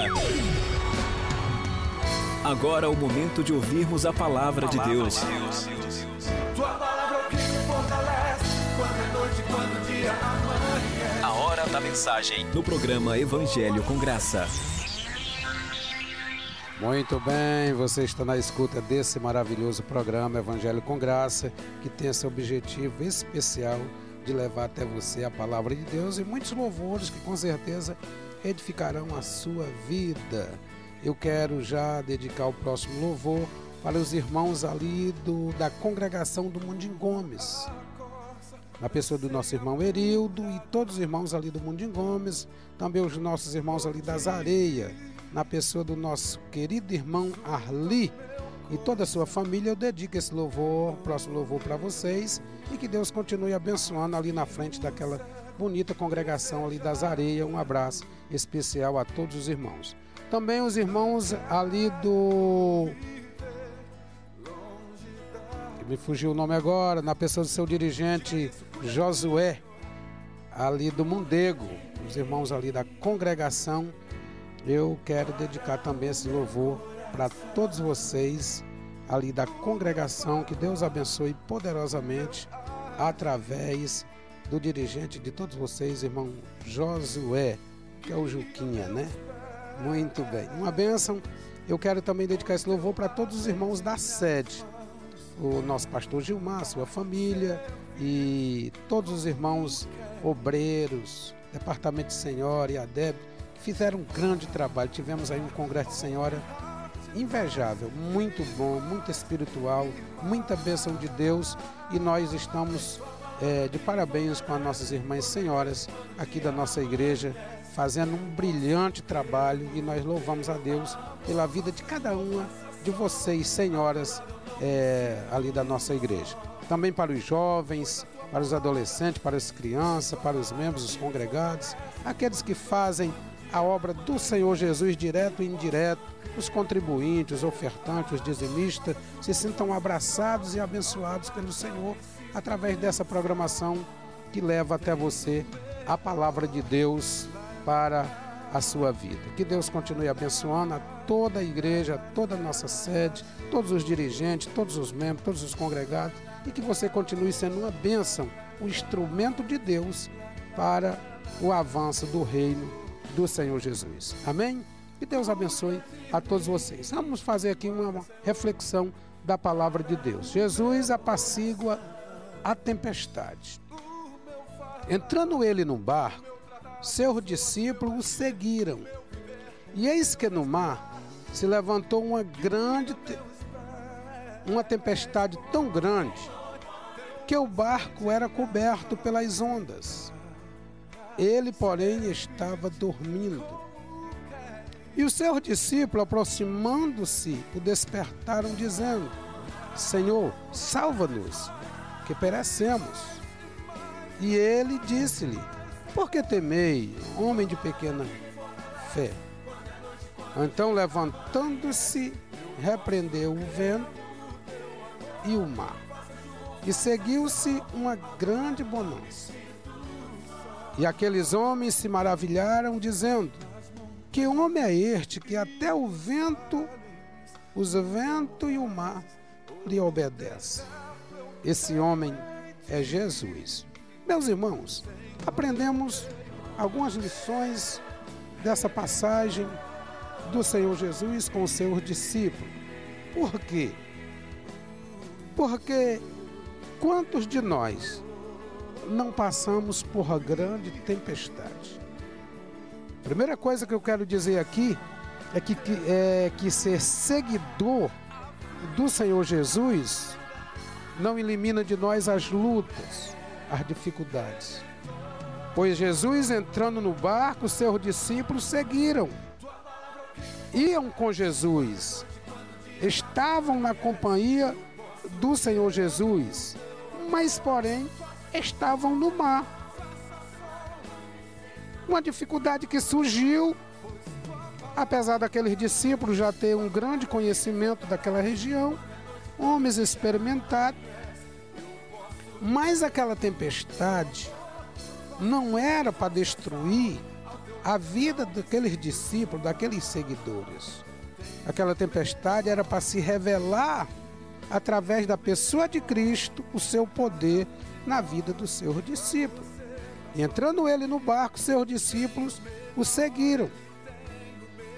Agora é o momento de ouvirmos a palavra de Deus. Tua palavra é o que me fortalece. Quando é noite, quando o dia amanhece. A hora da mensagem no programa Evangelho com Graça. Muito bem, você está na escuta desse maravilhoso programa Evangelho com Graça, que tem esse objetivo especial de levar até você a palavra de Deus e muitos louvores que com certeza edificarão a sua vida. Eu quero já dedicar o próximo louvor para os irmãos ali do, da congregação do Mundim Gomes. Na pessoa do nosso irmão Erildo e todos os irmãos ali do Mundim Gomes, também os nossos irmãos ali das Areias na pessoa do nosso querido irmão Arli e toda a sua família, eu dedico esse louvor, próximo louvor para vocês e que Deus continue abençoando ali na frente daquela bonita congregação ali das areias. Um abraço especial a todos os irmãos. Também os irmãos ali do. Me fugiu o nome agora, na pessoa do seu dirigente Josué, ali do Mundego, os irmãos ali da congregação eu quero dedicar também esse louvor para todos vocês ali da congregação. Que Deus abençoe poderosamente através do dirigente de todos vocês, irmão Josué, que é o Juquinha, né? Muito bem. Uma bênção. Eu quero também dedicar esse louvor para todos os irmãos da sede. O nosso pastor Gilmar, sua família e todos os irmãos obreiros, Departamento de Senhora e a Deb fizeram um grande trabalho. Tivemos aí um congresso de senhora invejável, muito bom, muito espiritual, muita bênção de Deus e nós estamos é, de parabéns com as nossas irmãs senhoras aqui da nossa igreja, fazendo um brilhante trabalho e nós louvamos a Deus pela vida de cada uma de vocês, senhoras, é, ali da nossa igreja. Também para os jovens, para os adolescentes, para as crianças, para os membros, os congregados, aqueles que fazem a obra do Senhor Jesus, direto e indireto, os contribuintes, os ofertantes, os dizimistas, se sintam abraçados e abençoados pelo Senhor através dessa programação que leva até você a palavra de Deus para a sua vida. Que Deus continue abençoando a toda a igreja, toda a nossa sede, todos os dirigentes, todos os membros, todos os congregados e que você continue sendo uma bênção, um instrumento de Deus para o avanço do reino do Senhor Jesus. Amém? Que Deus abençoe a todos vocês. Vamos fazer aqui uma reflexão da palavra de Deus. Jesus apacigua a tempestade. Entrando ele no barco, seus discípulos o seguiram. E eis que no mar se levantou uma grande te... uma tempestade tão grande que o barco era coberto pelas ondas. Ele, porém, estava dormindo. E os seus discípulos, aproximando-se, o despertaram, dizendo: Senhor, salva-nos, que perecemos. E ele disse-lhe: Por que temei, homem de pequena fé? Então, levantando-se, repreendeu o vento e o mar. E seguiu-se uma grande bonança. E aqueles homens se maravilharam, dizendo: Que homem é este que até o vento, os ventos e o mar lhe obedecem? Esse homem é Jesus. Meus irmãos, aprendemos algumas lições dessa passagem do Senhor Jesus com os seus discípulos. Por quê? Porque quantos de nós não passamos por grande tempestade. Primeira coisa que eu quero dizer aqui é que, é que ser seguidor do Senhor Jesus não elimina de nós as lutas, as dificuldades. Pois Jesus entrando no barco, seus discípulos seguiram. Iam com Jesus. Estavam na companhia do Senhor Jesus. Mas, porém, estavam no mar. Uma dificuldade que surgiu, apesar daqueles discípulos já ter um grande conhecimento daquela região, homens experimentados, mas aquela tempestade não era para destruir a vida daqueles discípulos, daqueles seguidores. Aquela tempestade era para se revelar através da pessoa de Cristo o seu poder na vida dos seus discípulos. Entrando ele no barco, seus discípulos o seguiram.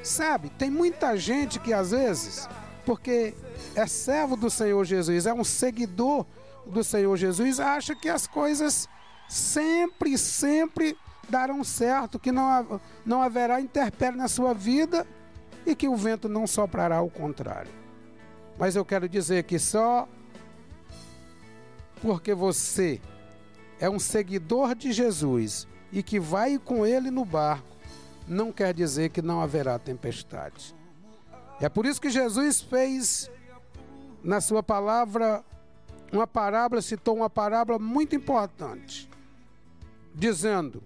Sabe, tem muita gente que às vezes, porque é servo do Senhor Jesus, é um seguidor do Senhor Jesus, acha que as coisas sempre, sempre darão certo, que não, não haverá intempérie na sua vida e que o vento não soprará ao contrário. Mas eu quero dizer que só porque você é um seguidor de Jesus e que vai com ele no barco, não quer dizer que não haverá tempestade. É por isso que Jesus fez na sua palavra uma parábola, citou uma parábola muito importante, dizendo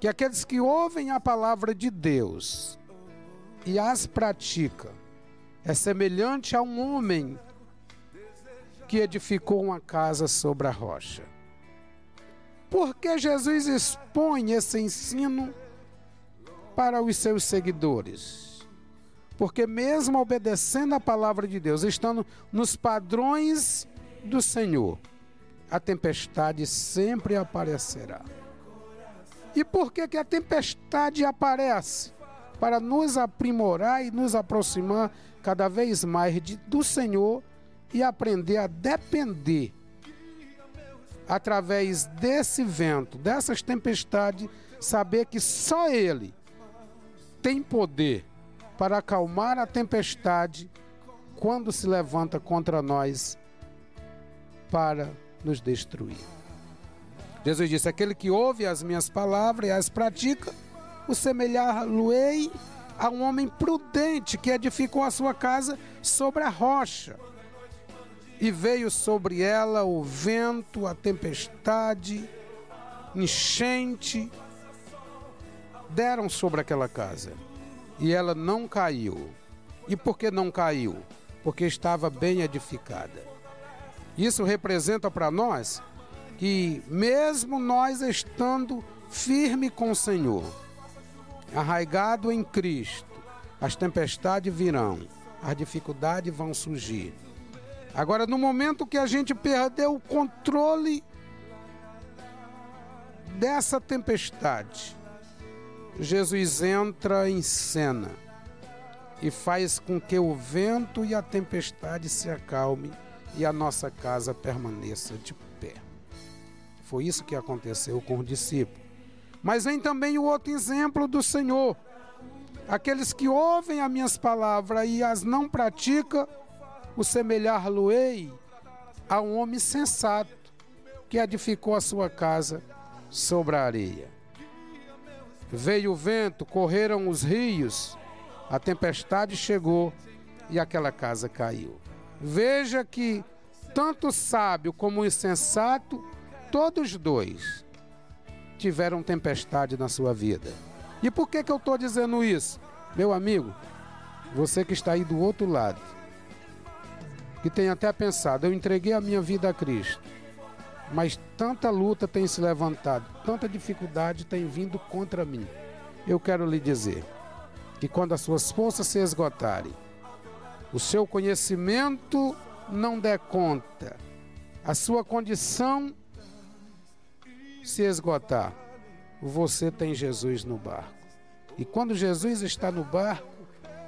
que aqueles que ouvem a palavra de Deus e as praticam é semelhante a um homem que edificou uma casa sobre a rocha. Por que Jesus expõe esse ensino para os seus seguidores? Porque, mesmo obedecendo a palavra de Deus, estando nos padrões do Senhor, a tempestade sempre aparecerá. E por que, que a tempestade aparece? Para nos aprimorar e nos aproximar cada vez mais de, do Senhor e aprender a depender através desse vento, dessas tempestades, saber que só Ele tem poder para acalmar a tempestade quando se levanta contra nós para nos destruir. Jesus disse: Aquele que ouve as minhas palavras e as pratica, o semelhar-lo-ei a um homem prudente que edificou a sua casa sobre a rocha. E veio sobre ela o vento, a tempestade, enchente, deram sobre aquela casa. E ela não caiu. E por que não caiu? Porque estava bem edificada. Isso representa para nós que, mesmo nós estando firme com o Senhor, arraigado em Cristo, as tempestades virão, as dificuldades vão surgir. Agora, no momento que a gente perdeu o controle dessa tempestade, Jesus entra em cena e faz com que o vento e a tempestade se acalme e a nossa casa permaneça de pé. Foi isso que aconteceu com os discípulos. Mas vem também o outro exemplo do Senhor. Aqueles que ouvem as minhas palavras e as não praticam, o semelhar-lo-ei a um homem sensato que edificou a sua casa sobre a areia. Veio o vento, correram os rios, a tempestade chegou e aquela casa caiu. Veja que tanto o sábio como o insensato, todos dois, tiveram tempestade na sua vida. E por que, que eu estou dizendo isso? Meu amigo, você que está aí do outro lado, que tem até pensado, eu entreguei a minha vida a Cristo, mas tanta luta tem se levantado, tanta dificuldade tem vindo contra mim. Eu quero lhe dizer que quando as suas forças se esgotarem, o seu conhecimento não der conta, a sua condição se esgotar, você tem Jesus no barco. E quando Jesus está no barco,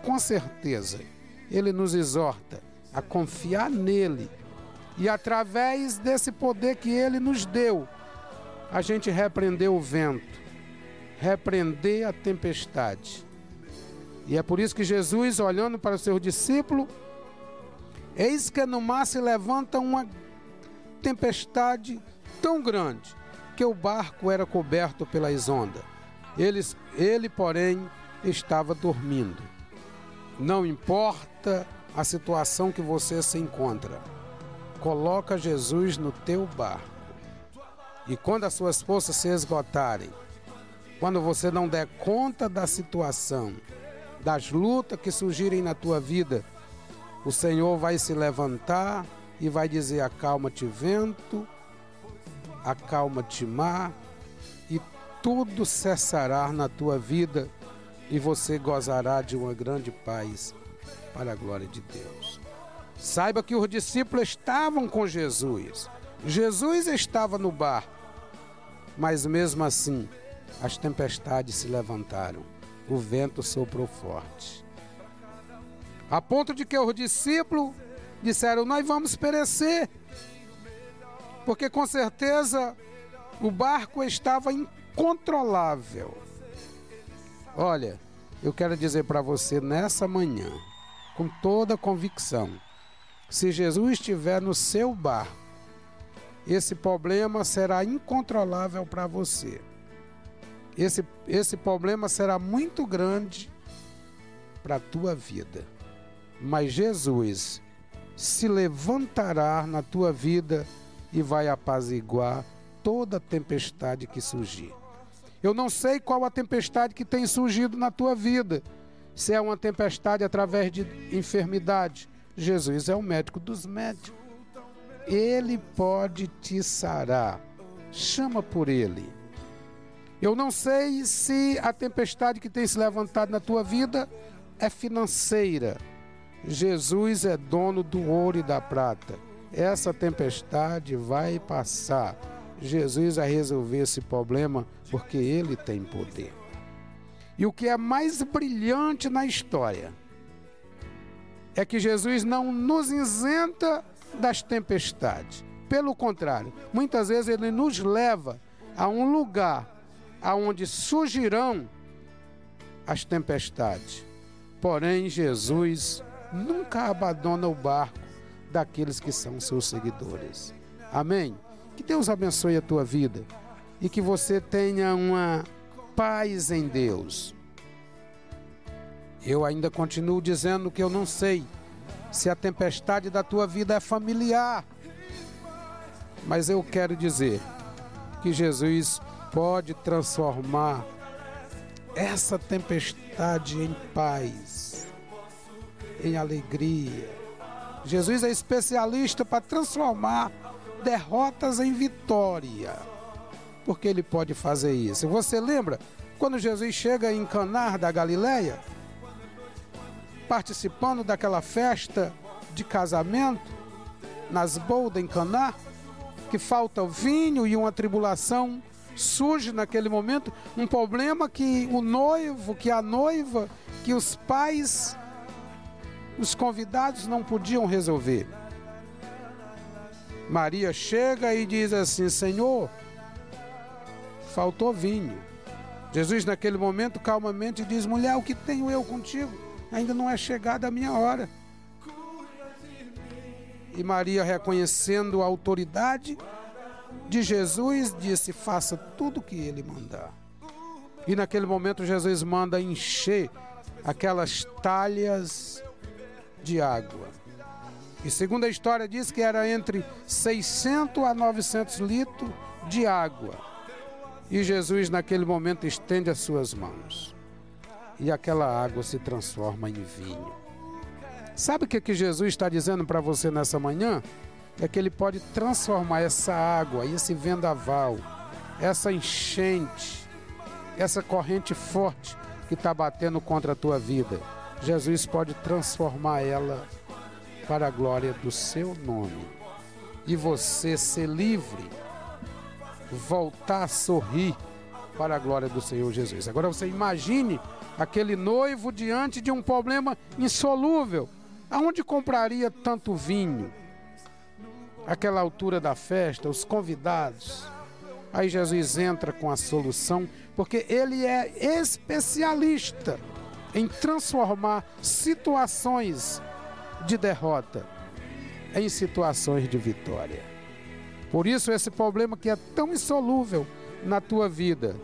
com certeza, ele nos exorta a confiar nele e através desse poder que ele nos deu, a gente repreender o vento, repreender a tempestade. E é por isso que Jesus, olhando para os seus discípulos, eis que no mar se levanta uma tempestade tão grande que o barco era coberto pelas ondas. Eles, ele, porém, estava dormindo. Não importa a situação que você se encontra, coloca Jesus no teu barco. E quando as suas forças se esgotarem, quando você não der conta da situação, das lutas que surgirem na tua vida, o Senhor vai se levantar e vai dizer: Acalma-te, vento, acalma-te, mar, e tudo cessará na tua vida e você gozará de uma grande paz para a glória de Deus. Saiba que os discípulos estavam com Jesus. Jesus estava no barco, mas mesmo assim as tempestades se levantaram o vento soprou forte. A ponto de que os discípulos disseram: Nós vamos perecer. Porque com certeza o barco estava incontrolável. Olha, eu quero dizer para você nessa manhã, com toda convicção, se Jesus estiver no seu barco, esse problema será incontrolável para você. Esse, esse problema será muito grande para a tua vida. Mas Jesus se levantará na tua vida e vai apaziguar toda tempestade que surgir. Eu não sei qual a tempestade que tem surgido na tua vida. Se é uma tempestade através de enfermidade, Jesus é o médico dos médicos. Ele pode te sarar. Chama por ele. Eu não sei se a tempestade que tem se levantado na tua vida é financeira. Jesus é dono do ouro e da prata. Essa tempestade vai passar. Jesus vai resolver esse problema porque ele tem poder. E o que é mais brilhante na história é que Jesus não nos isenta das tempestades. Pelo contrário, muitas vezes ele nos leva a um lugar aonde surgirão as tempestades. Porém, Jesus nunca abandona o barco daqueles que são seus seguidores. Amém? Que Deus abençoe a tua vida e que você tenha uma paz em Deus. Eu ainda continuo dizendo que eu não sei se a tempestade da tua vida é familiar, mas eu quero dizer que Jesus pode transformar essa tempestade em paz, em alegria. Jesus é especialista para transformar derrotas em vitória, porque ele pode fazer isso. Você lembra quando Jesus chega em Canar da Galileia, participando daquela festa de casamento nas boldas em Caná, que falta o vinho e uma tribulação surge naquele momento um problema que o noivo, que a noiva, que os pais, os convidados não podiam resolver. Maria chega e diz assim: Senhor, faltou vinho. Jesus, naquele momento, calmamente diz: Mulher, o que tenho eu contigo? Ainda não é chegada a minha hora. E Maria, reconhecendo a autoridade, de Jesus, disse: Faça tudo o que ele mandar. E naquele momento, Jesus manda encher aquelas talhas de água. E segundo a história, diz que era entre 600 a 900 litros de água. E Jesus, naquele momento, estende as suas mãos. E aquela água se transforma em vinho. Sabe o que, que Jesus está dizendo para você nessa manhã? é que ele pode transformar essa água, esse vendaval, essa enchente, essa corrente forte que está batendo contra a tua vida. Jesus pode transformar ela para a glória do seu nome e você ser livre, voltar a sorrir para a glória do Senhor Jesus. Agora você imagine aquele noivo diante de um problema insolúvel. Aonde compraria tanto vinho? aquela altura da festa, os convidados. Aí Jesus entra com a solução, porque ele é especialista em transformar situações de derrota em situações de vitória. Por isso, esse problema que é tão insolúvel na tua vida,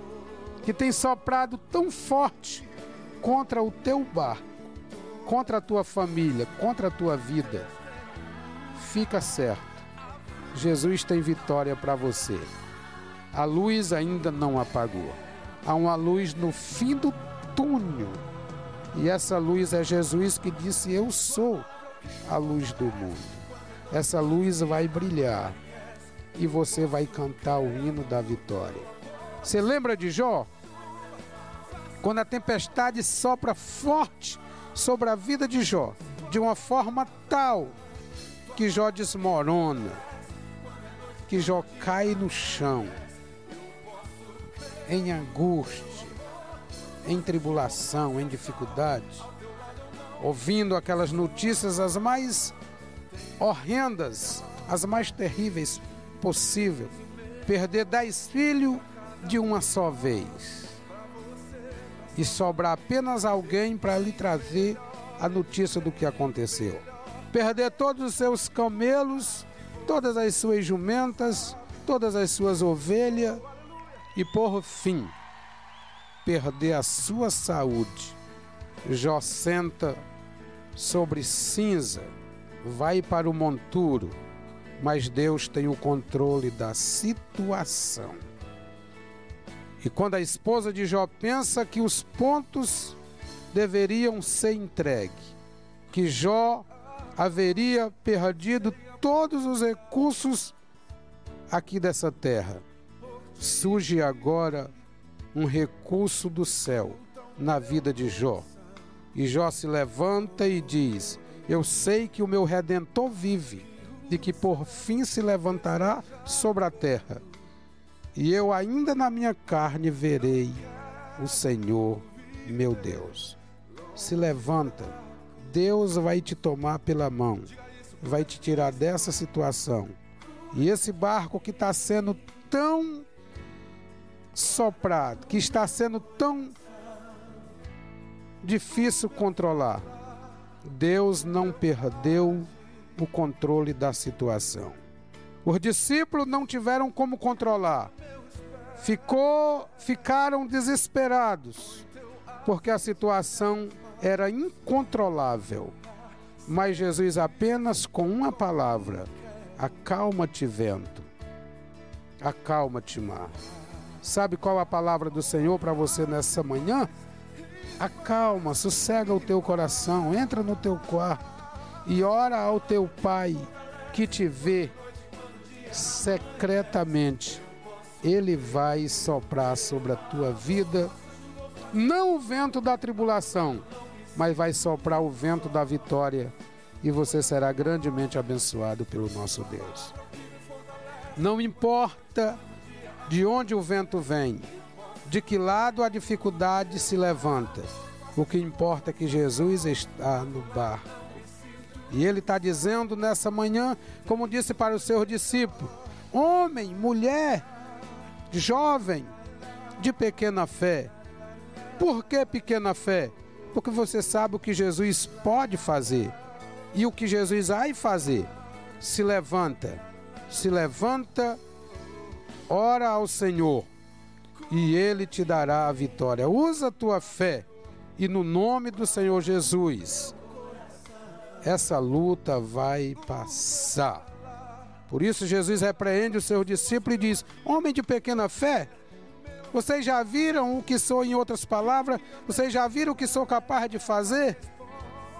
que tem soprado tão forte contra o teu barco, contra a tua família, contra a tua vida, fica certo Jesus tem vitória para você. A luz ainda não apagou. Há uma luz no fim do túnel. E essa luz é Jesus que disse: Eu sou a luz do mundo. Essa luz vai brilhar e você vai cantar o hino da vitória. Você lembra de Jó? Quando a tempestade sopra forte sobre a vida de Jó, de uma forma tal que Jó desmorona que Jó cai no chão, em angústia, em tribulação, em dificuldade, ouvindo aquelas notícias as mais horrendas, as mais terríveis possível, perder dez filhos de uma só vez e sobrar apenas alguém para lhe trazer a notícia do que aconteceu. Perder todos os seus camelos, todas as suas jumentas, todas as suas ovelhas e por fim perder a sua saúde. Jó senta sobre cinza, vai para o monturo, mas Deus tem o controle da situação. E quando a esposa de Jó pensa que os pontos deveriam ser entregues, que Jó haveria perdido todos os recursos aqui dessa terra, surge agora um recurso do céu na vida de Jó. E Jó se levanta e diz: Eu sei que o meu redentor vive, e que por fim se levantará sobre a terra e eu ainda na minha carne verei o Senhor, meu Deus. Se levanta, Deus vai te tomar pela mão, vai te tirar dessa situação. E esse barco que está sendo tão soprado, que está sendo tão difícil controlar, Deus não perdeu o controle da situação. Os discípulos não tiveram como controlar. Ficou, ficaram desesperados, porque a situação era incontrolável. Mas Jesus apenas com uma palavra: acalma-te, vento. Acalma-te, mar. Sabe qual a palavra do Senhor para você nessa manhã? Acalma, sossega o teu coração, entra no teu quarto e ora ao teu Pai que te vê secretamente. Ele vai soprar sobre a tua vida, não o vento da tribulação, mas vai soprar o vento da vitória e você será grandemente abençoado pelo nosso Deus. Não importa de onde o vento vem, de que lado a dificuldade se levanta, o que importa é que Jesus está no barco e ele está dizendo nessa manhã, como disse para os seus discípulos: homem, mulher, jovem, de pequena fé. Por que pequena fé? Porque você sabe o que Jesus pode fazer e o que Jesus vai fazer. Se levanta, se levanta, ora ao Senhor e Ele te dará a vitória. Usa a tua fé e no nome do Senhor Jesus essa luta vai passar. Por isso, Jesus repreende os seus discípulos e diz: Homem de pequena fé, vocês já viram o que sou, em outras palavras? Vocês já viram o que sou capaz de fazer?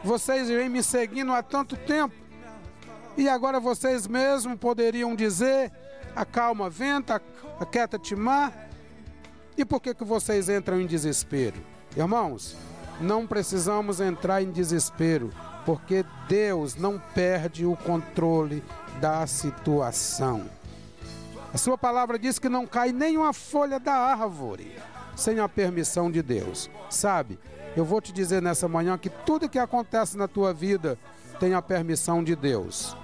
Vocês vêm me seguindo há tanto tempo e agora vocês mesmos poderiam dizer: acalma vento, aquieta-te mar. E por que, que vocês entram em desespero? Irmãos, não precisamos entrar em desespero porque Deus não perde o controle da situação. A sua palavra diz que não cai nenhuma folha da árvore sem a permissão de Deus. Sabe, eu vou te dizer nessa manhã que tudo que acontece na tua vida tem a permissão de Deus.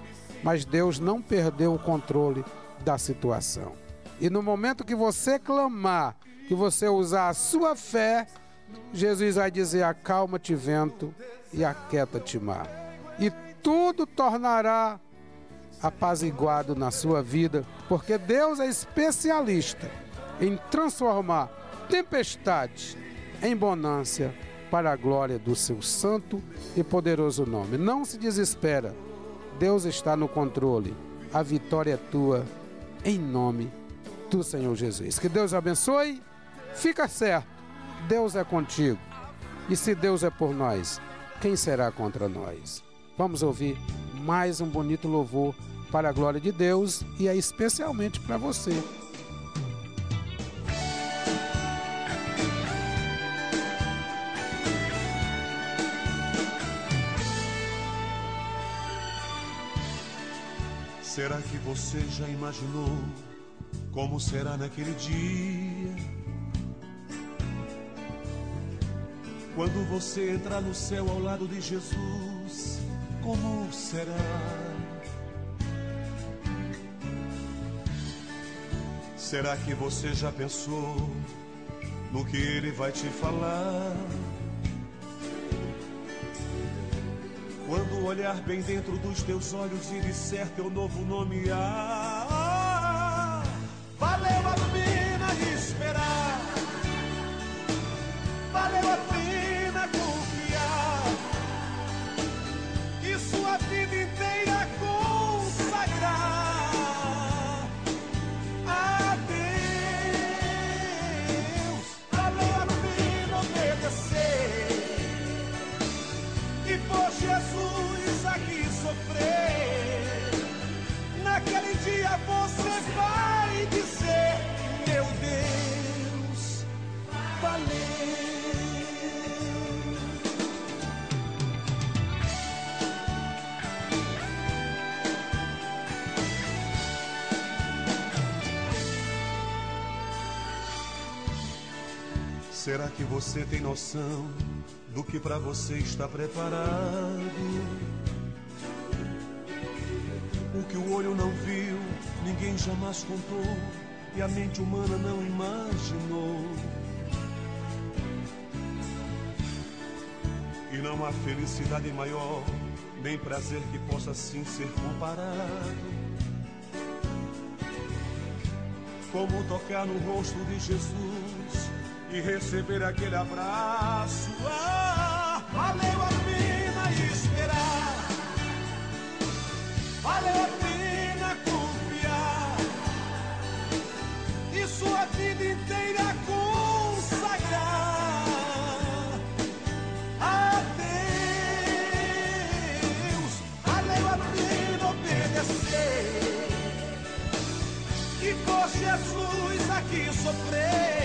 Mas Deus não perdeu o controle da situação. E no momento que você clamar, que você usar a sua fé, Jesus vai dizer: Acalma-te, vento, e aquieta-te, mar. E tudo tornará apaziguado na sua vida, porque Deus é especialista em transformar tempestade em bonança para a glória do seu santo e poderoso nome. Não se desespera. Deus está no controle. A vitória é tua em nome do Senhor Jesus. Que Deus abençoe. Fica certo. Deus é contigo. E se Deus é por nós, quem será contra nós? Vamos ouvir mais um bonito louvor para a glória de Deus e é especialmente para você. Será que você já imaginou como será naquele dia? Quando você entrar no céu ao lado de Jesus, como será? Será que você já pensou no que ele vai te falar? Quando olhar bem dentro dos teus olhos e disser teu novo nome, ah, valeu a pena esperar, valeu a pena sua vida inteira Será que você tem noção do que para você está preparado? O que o olho não viu, ninguém jamais contou e a mente humana não imaginou. E não há felicidade maior, nem prazer que possa assim ser comparado. Como tocar no rosto de Jesus e receber aquele abraço. Ah, valeu a pena esperar, valeu a pena confiar e sua vida inteira consagrar a Deus. Valeu a pena obedecer e por Jesus aqui sofrer.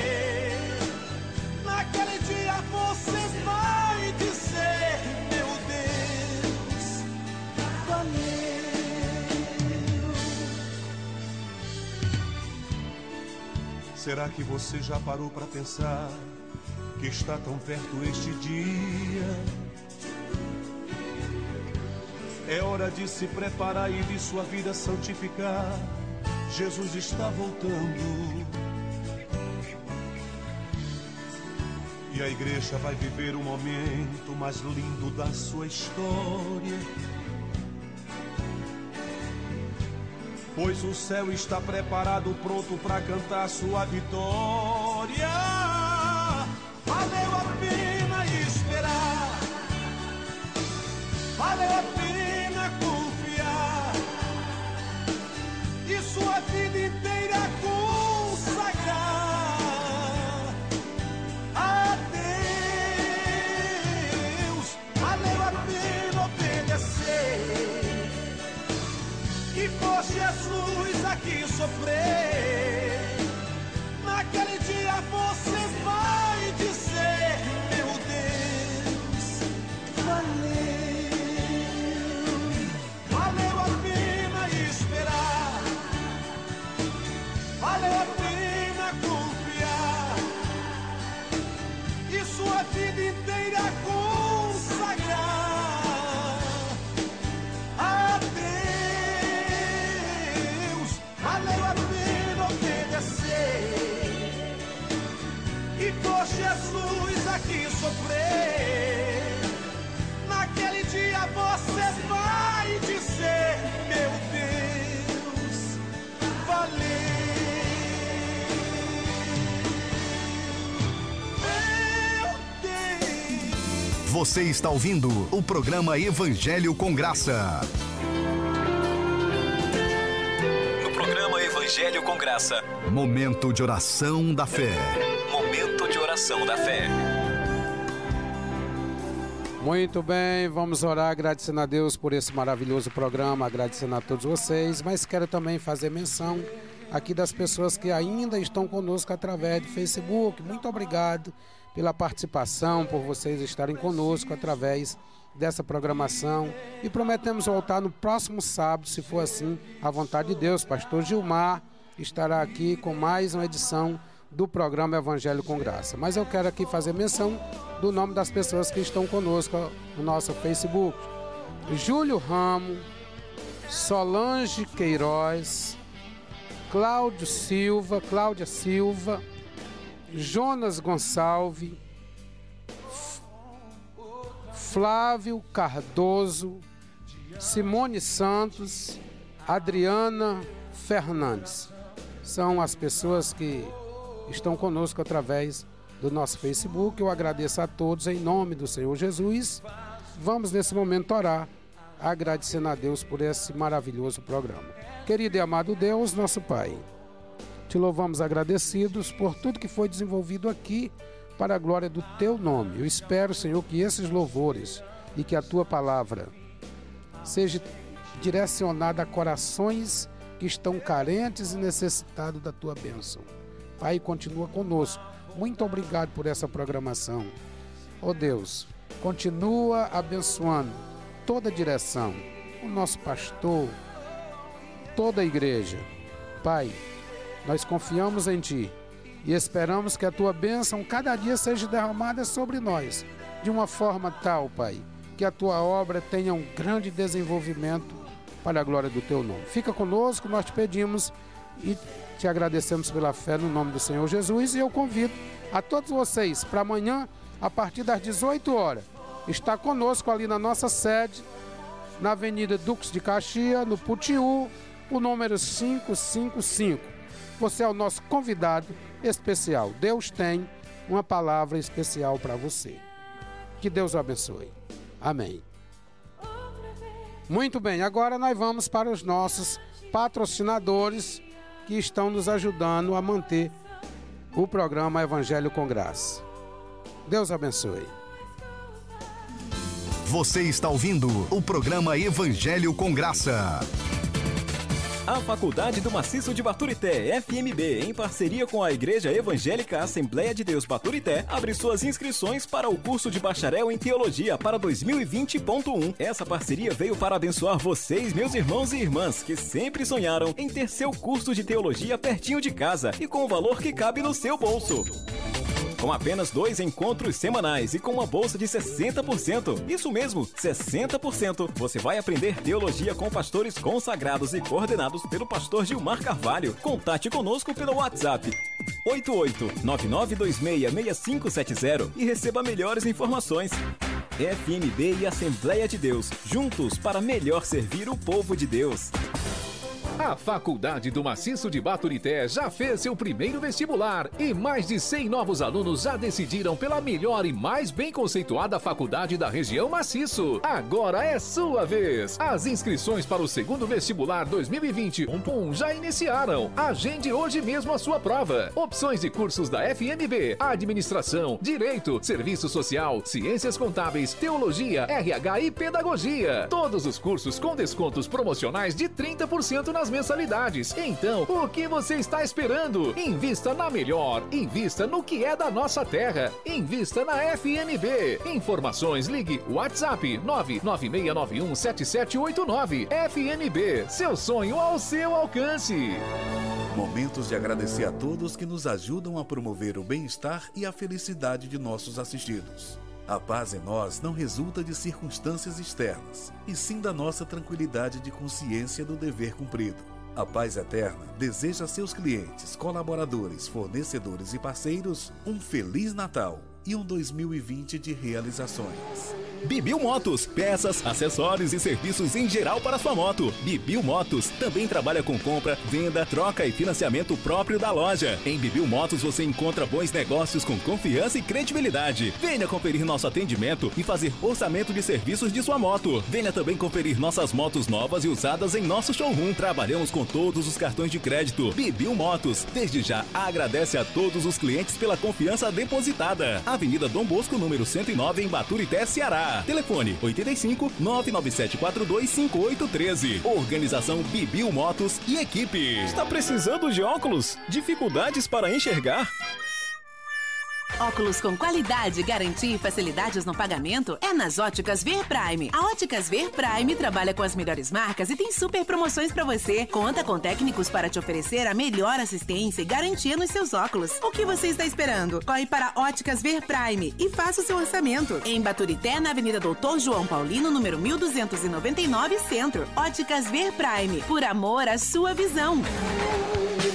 Será que você já parou para pensar que está tão perto este dia? É hora de se preparar e de sua vida santificar. Jesus está voltando. E a igreja vai viver o momento mais lindo da sua história. Pois o céu está preparado, pronto para cantar sua vitória. Sofrer. Você está ouvindo o programa Evangelho com Graça. No programa Evangelho com Graça. Momento de oração da fé. Momento de oração da fé. Muito bem, vamos orar agradecendo a Deus por esse maravilhoso programa, agradecendo a todos vocês, mas quero também fazer menção aqui das pessoas que ainda estão conosco através do Facebook. Muito obrigado pela participação, por vocês estarem conosco através dessa programação e prometemos voltar no próximo sábado, se for assim, à vontade de Deus. Pastor Gilmar estará aqui com mais uma edição do programa Evangelho com Graça. Mas eu quero aqui fazer menção do nome das pessoas que estão conosco no nosso Facebook. Júlio Ramo, Solange Queiroz, Cláudio Silva, Cláudia Silva, Jonas Gonçalves, Flávio Cardoso, Simone Santos, Adriana Fernandes. São as pessoas que estão conosco através do nosso Facebook. Eu agradeço a todos em nome do Senhor Jesus. Vamos nesse momento orar, agradecendo a Deus por esse maravilhoso programa. Querido e amado Deus, nosso Pai, te louvamos agradecidos por tudo que foi desenvolvido aqui para a glória do teu nome. Eu espero, Senhor, que esses louvores e que a tua palavra seja direcionada a corações que estão carentes e necessitados da tua bênção. Pai, continua conosco. Muito obrigado por essa programação. Oh Deus, continua abençoando toda a direção, o nosso pastor, toda a igreja. Pai, nós confiamos em Ti e esperamos que a Tua bênção cada dia seja derramada sobre nós, de uma forma tal, Pai, que a Tua obra tenha um grande desenvolvimento para a glória do Teu nome. Fica conosco, nós te pedimos e te agradecemos pela fé no nome do Senhor Jesus e eu convido a todos vocês para amanhã, a partir das 18 horas, estar conosco ali na nossa sede, na Avenida Duques de Caxias, no Putiú, o número 555. Você é o nosso convidado especial. Deus tem uma palavra especial para você. Que Deus o abençoe. Amém. Muito bem, agora nós vamos para os nossos patrocinadores que estão nos ajudando a manter o programa Evangelho com Graça. Deus abençoe. Você está ouvindo o programa Evangelho com Graça. A Faculdade do Maciço de Baturité, FMB, em parceria com a Igreja Evangélica Assembleia de Deus Baturité, abre suas inscrições para o curso de bacharel em Teologia para 2020.1. Essa parceria veio para abençoar vocês, meus irmãos e irmãs, que sempre sonharam em ter seu curso de teologia pertinho de casa e com o valor que cabe no seu bolso. Com apenas dois encontros semanais e com uma bolsa de 60%. Isso mesmo, 60%. Você vai aprender teologia com pastores consagrados e coordenados pelo pastor Gilmar Carvalho. Contate conosco pelo WhatsApp 88-9926-6570 e receba melhores informações. FMB e Assembleia de Deus, juntos para melhor servir o povo de Deus. A Faculdade do Maciço de Baturité já fez seu primeiro vestibular e mais de 100 novos alunos já decidiram pela melhor e mais bem conceituada faculdade da região Maciço. Agora é sua vez. As inscrições para o segundo vestibular 2020.1 já iniciaram. Agende hoje mesmo a sua prova. Opções de cursos da FMB: Administração, Direito, Serviço Social, Ciências Contábeis, Teologia, RH e Pedagogia. Todos os cursos com descontos promocionais de 30% nas mensalidades. Então, o que você está esperando? Invista na melhor. Invista no que é da nossa terra. Invista na FMB. Informações ligue WhatsApp 996917789. FMB, seu sonho ao seu alcance. Momentos de agradecer a todos que nos ajudam a promover o bem-estar e a felicidade de nossos assistidos. A paz em nós não resulta de circunstâncias externas, e sim da nossa tranquilidade de consciência do dever cumprido. A Paz Eterna deseja a seus clientes, colaboradores, fornecedores e parceiros um Feliz Natal e um 2020 de realizações. Bibil Motos, peças, acessórios e serviços em geral para sua moto. Bibil Motos também trabalha com compra, venda, troca e financiamento próprio da loja. Em Bibil Motos você encontra bons negócios com confiança e credibilidade. Venha conferir nosso atendimento e fazer orçamento de serviços de sua moto. Venha também conferir nossas motos novas e usadas em nosso showroom. Trabalhamos com todos os cartões de crédito. Bibil Motos, desde já agradece a todos os clientes pela confiança depositada. Avenida Dom Bosco, número 109, em Baturité, Ceará. Telefone 85 99742 5813. Organização Bibil Motos e equipe. Está precisando de óculos? Dificuldades para enxergar? Óculos com qualidade, garantia e facilidades no pagamento é nas Óticas Ver Prime. A Óticas Ver Prime trabalha com as melhores marcas e tem super promoções pra você. Conta com técnicos para te oferecer a melhor assistência e garantia nos seus óculos. O que você está esperando? Corre para Óticas Ver Prime e faça o seu orçamento. Em Baturité, na Avenida Doutor João Paulino, número 1299, Centro. Óticas Ver Prime. Por amor à sua visão.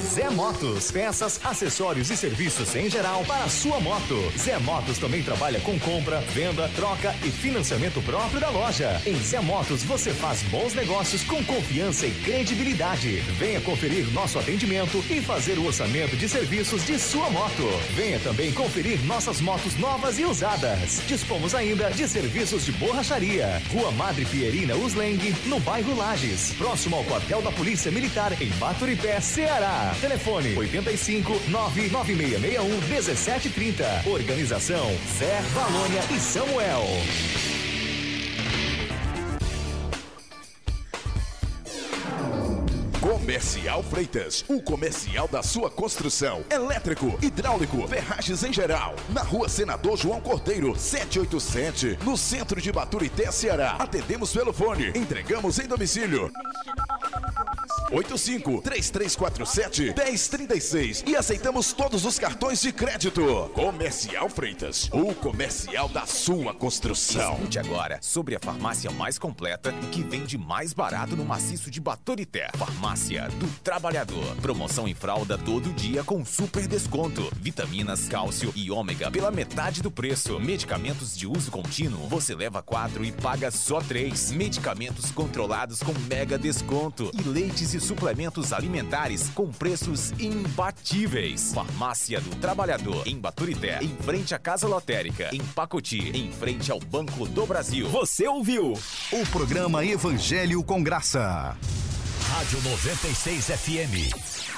Zé Motos, peças, acessórios e serviços em geral para a sua moto. Zé Motos também trabalha com compra, venda, troca e financiamento próprio da loja. Em Zé Motos você faz bons negócios com confiança e credibilidade. Venha conferir nosso atendimento e fazer o orçamento de serviços de sua moto. Venha também conferir nossas motos novas e usadas. Dispomos ainda de serviços de borracharia. Rua Madre Pierina Usleng, no bairro Lages, próximo ao quartel da Polícia Militar em Baturité, Ceará. Telefone 85 99661 1730. Organização Zé Valônia e Samuel. Comercial Freitas, o comercial da sua construção. Elétrico, hidráulico, ferragens em geral. Na rua Senador João Cordeiro, 787, no centro de Baturité, Ceará. Atendemos pelo fone, entregamos em domicílio. 85 3347 1036 e aceitamos todos os cartões de crédito. Comercial Freitas, o comercial da sua construção. Escute agora sobre a farmácia mais completa e que vende mais barato no maciço de Baturité. Farmácia do Trabalhador. Promoção em fralda todo dia com super desconto. Vitaminas, cálcio e ômega pela metade do preço. Medicamentos de uso contínuo, você leva quatro e paga só três. Medicamentos controlados com mega desconto. E leites e suplementos alimentares com preços imbatíveis. Farmácia do Trabalhador, em Baturité, em frente à Casa Lotérica, em Pacoti, em frente ao Banco do Brasil. Você ouviu o programa Evangelho com Graça. Rádio 96 FM.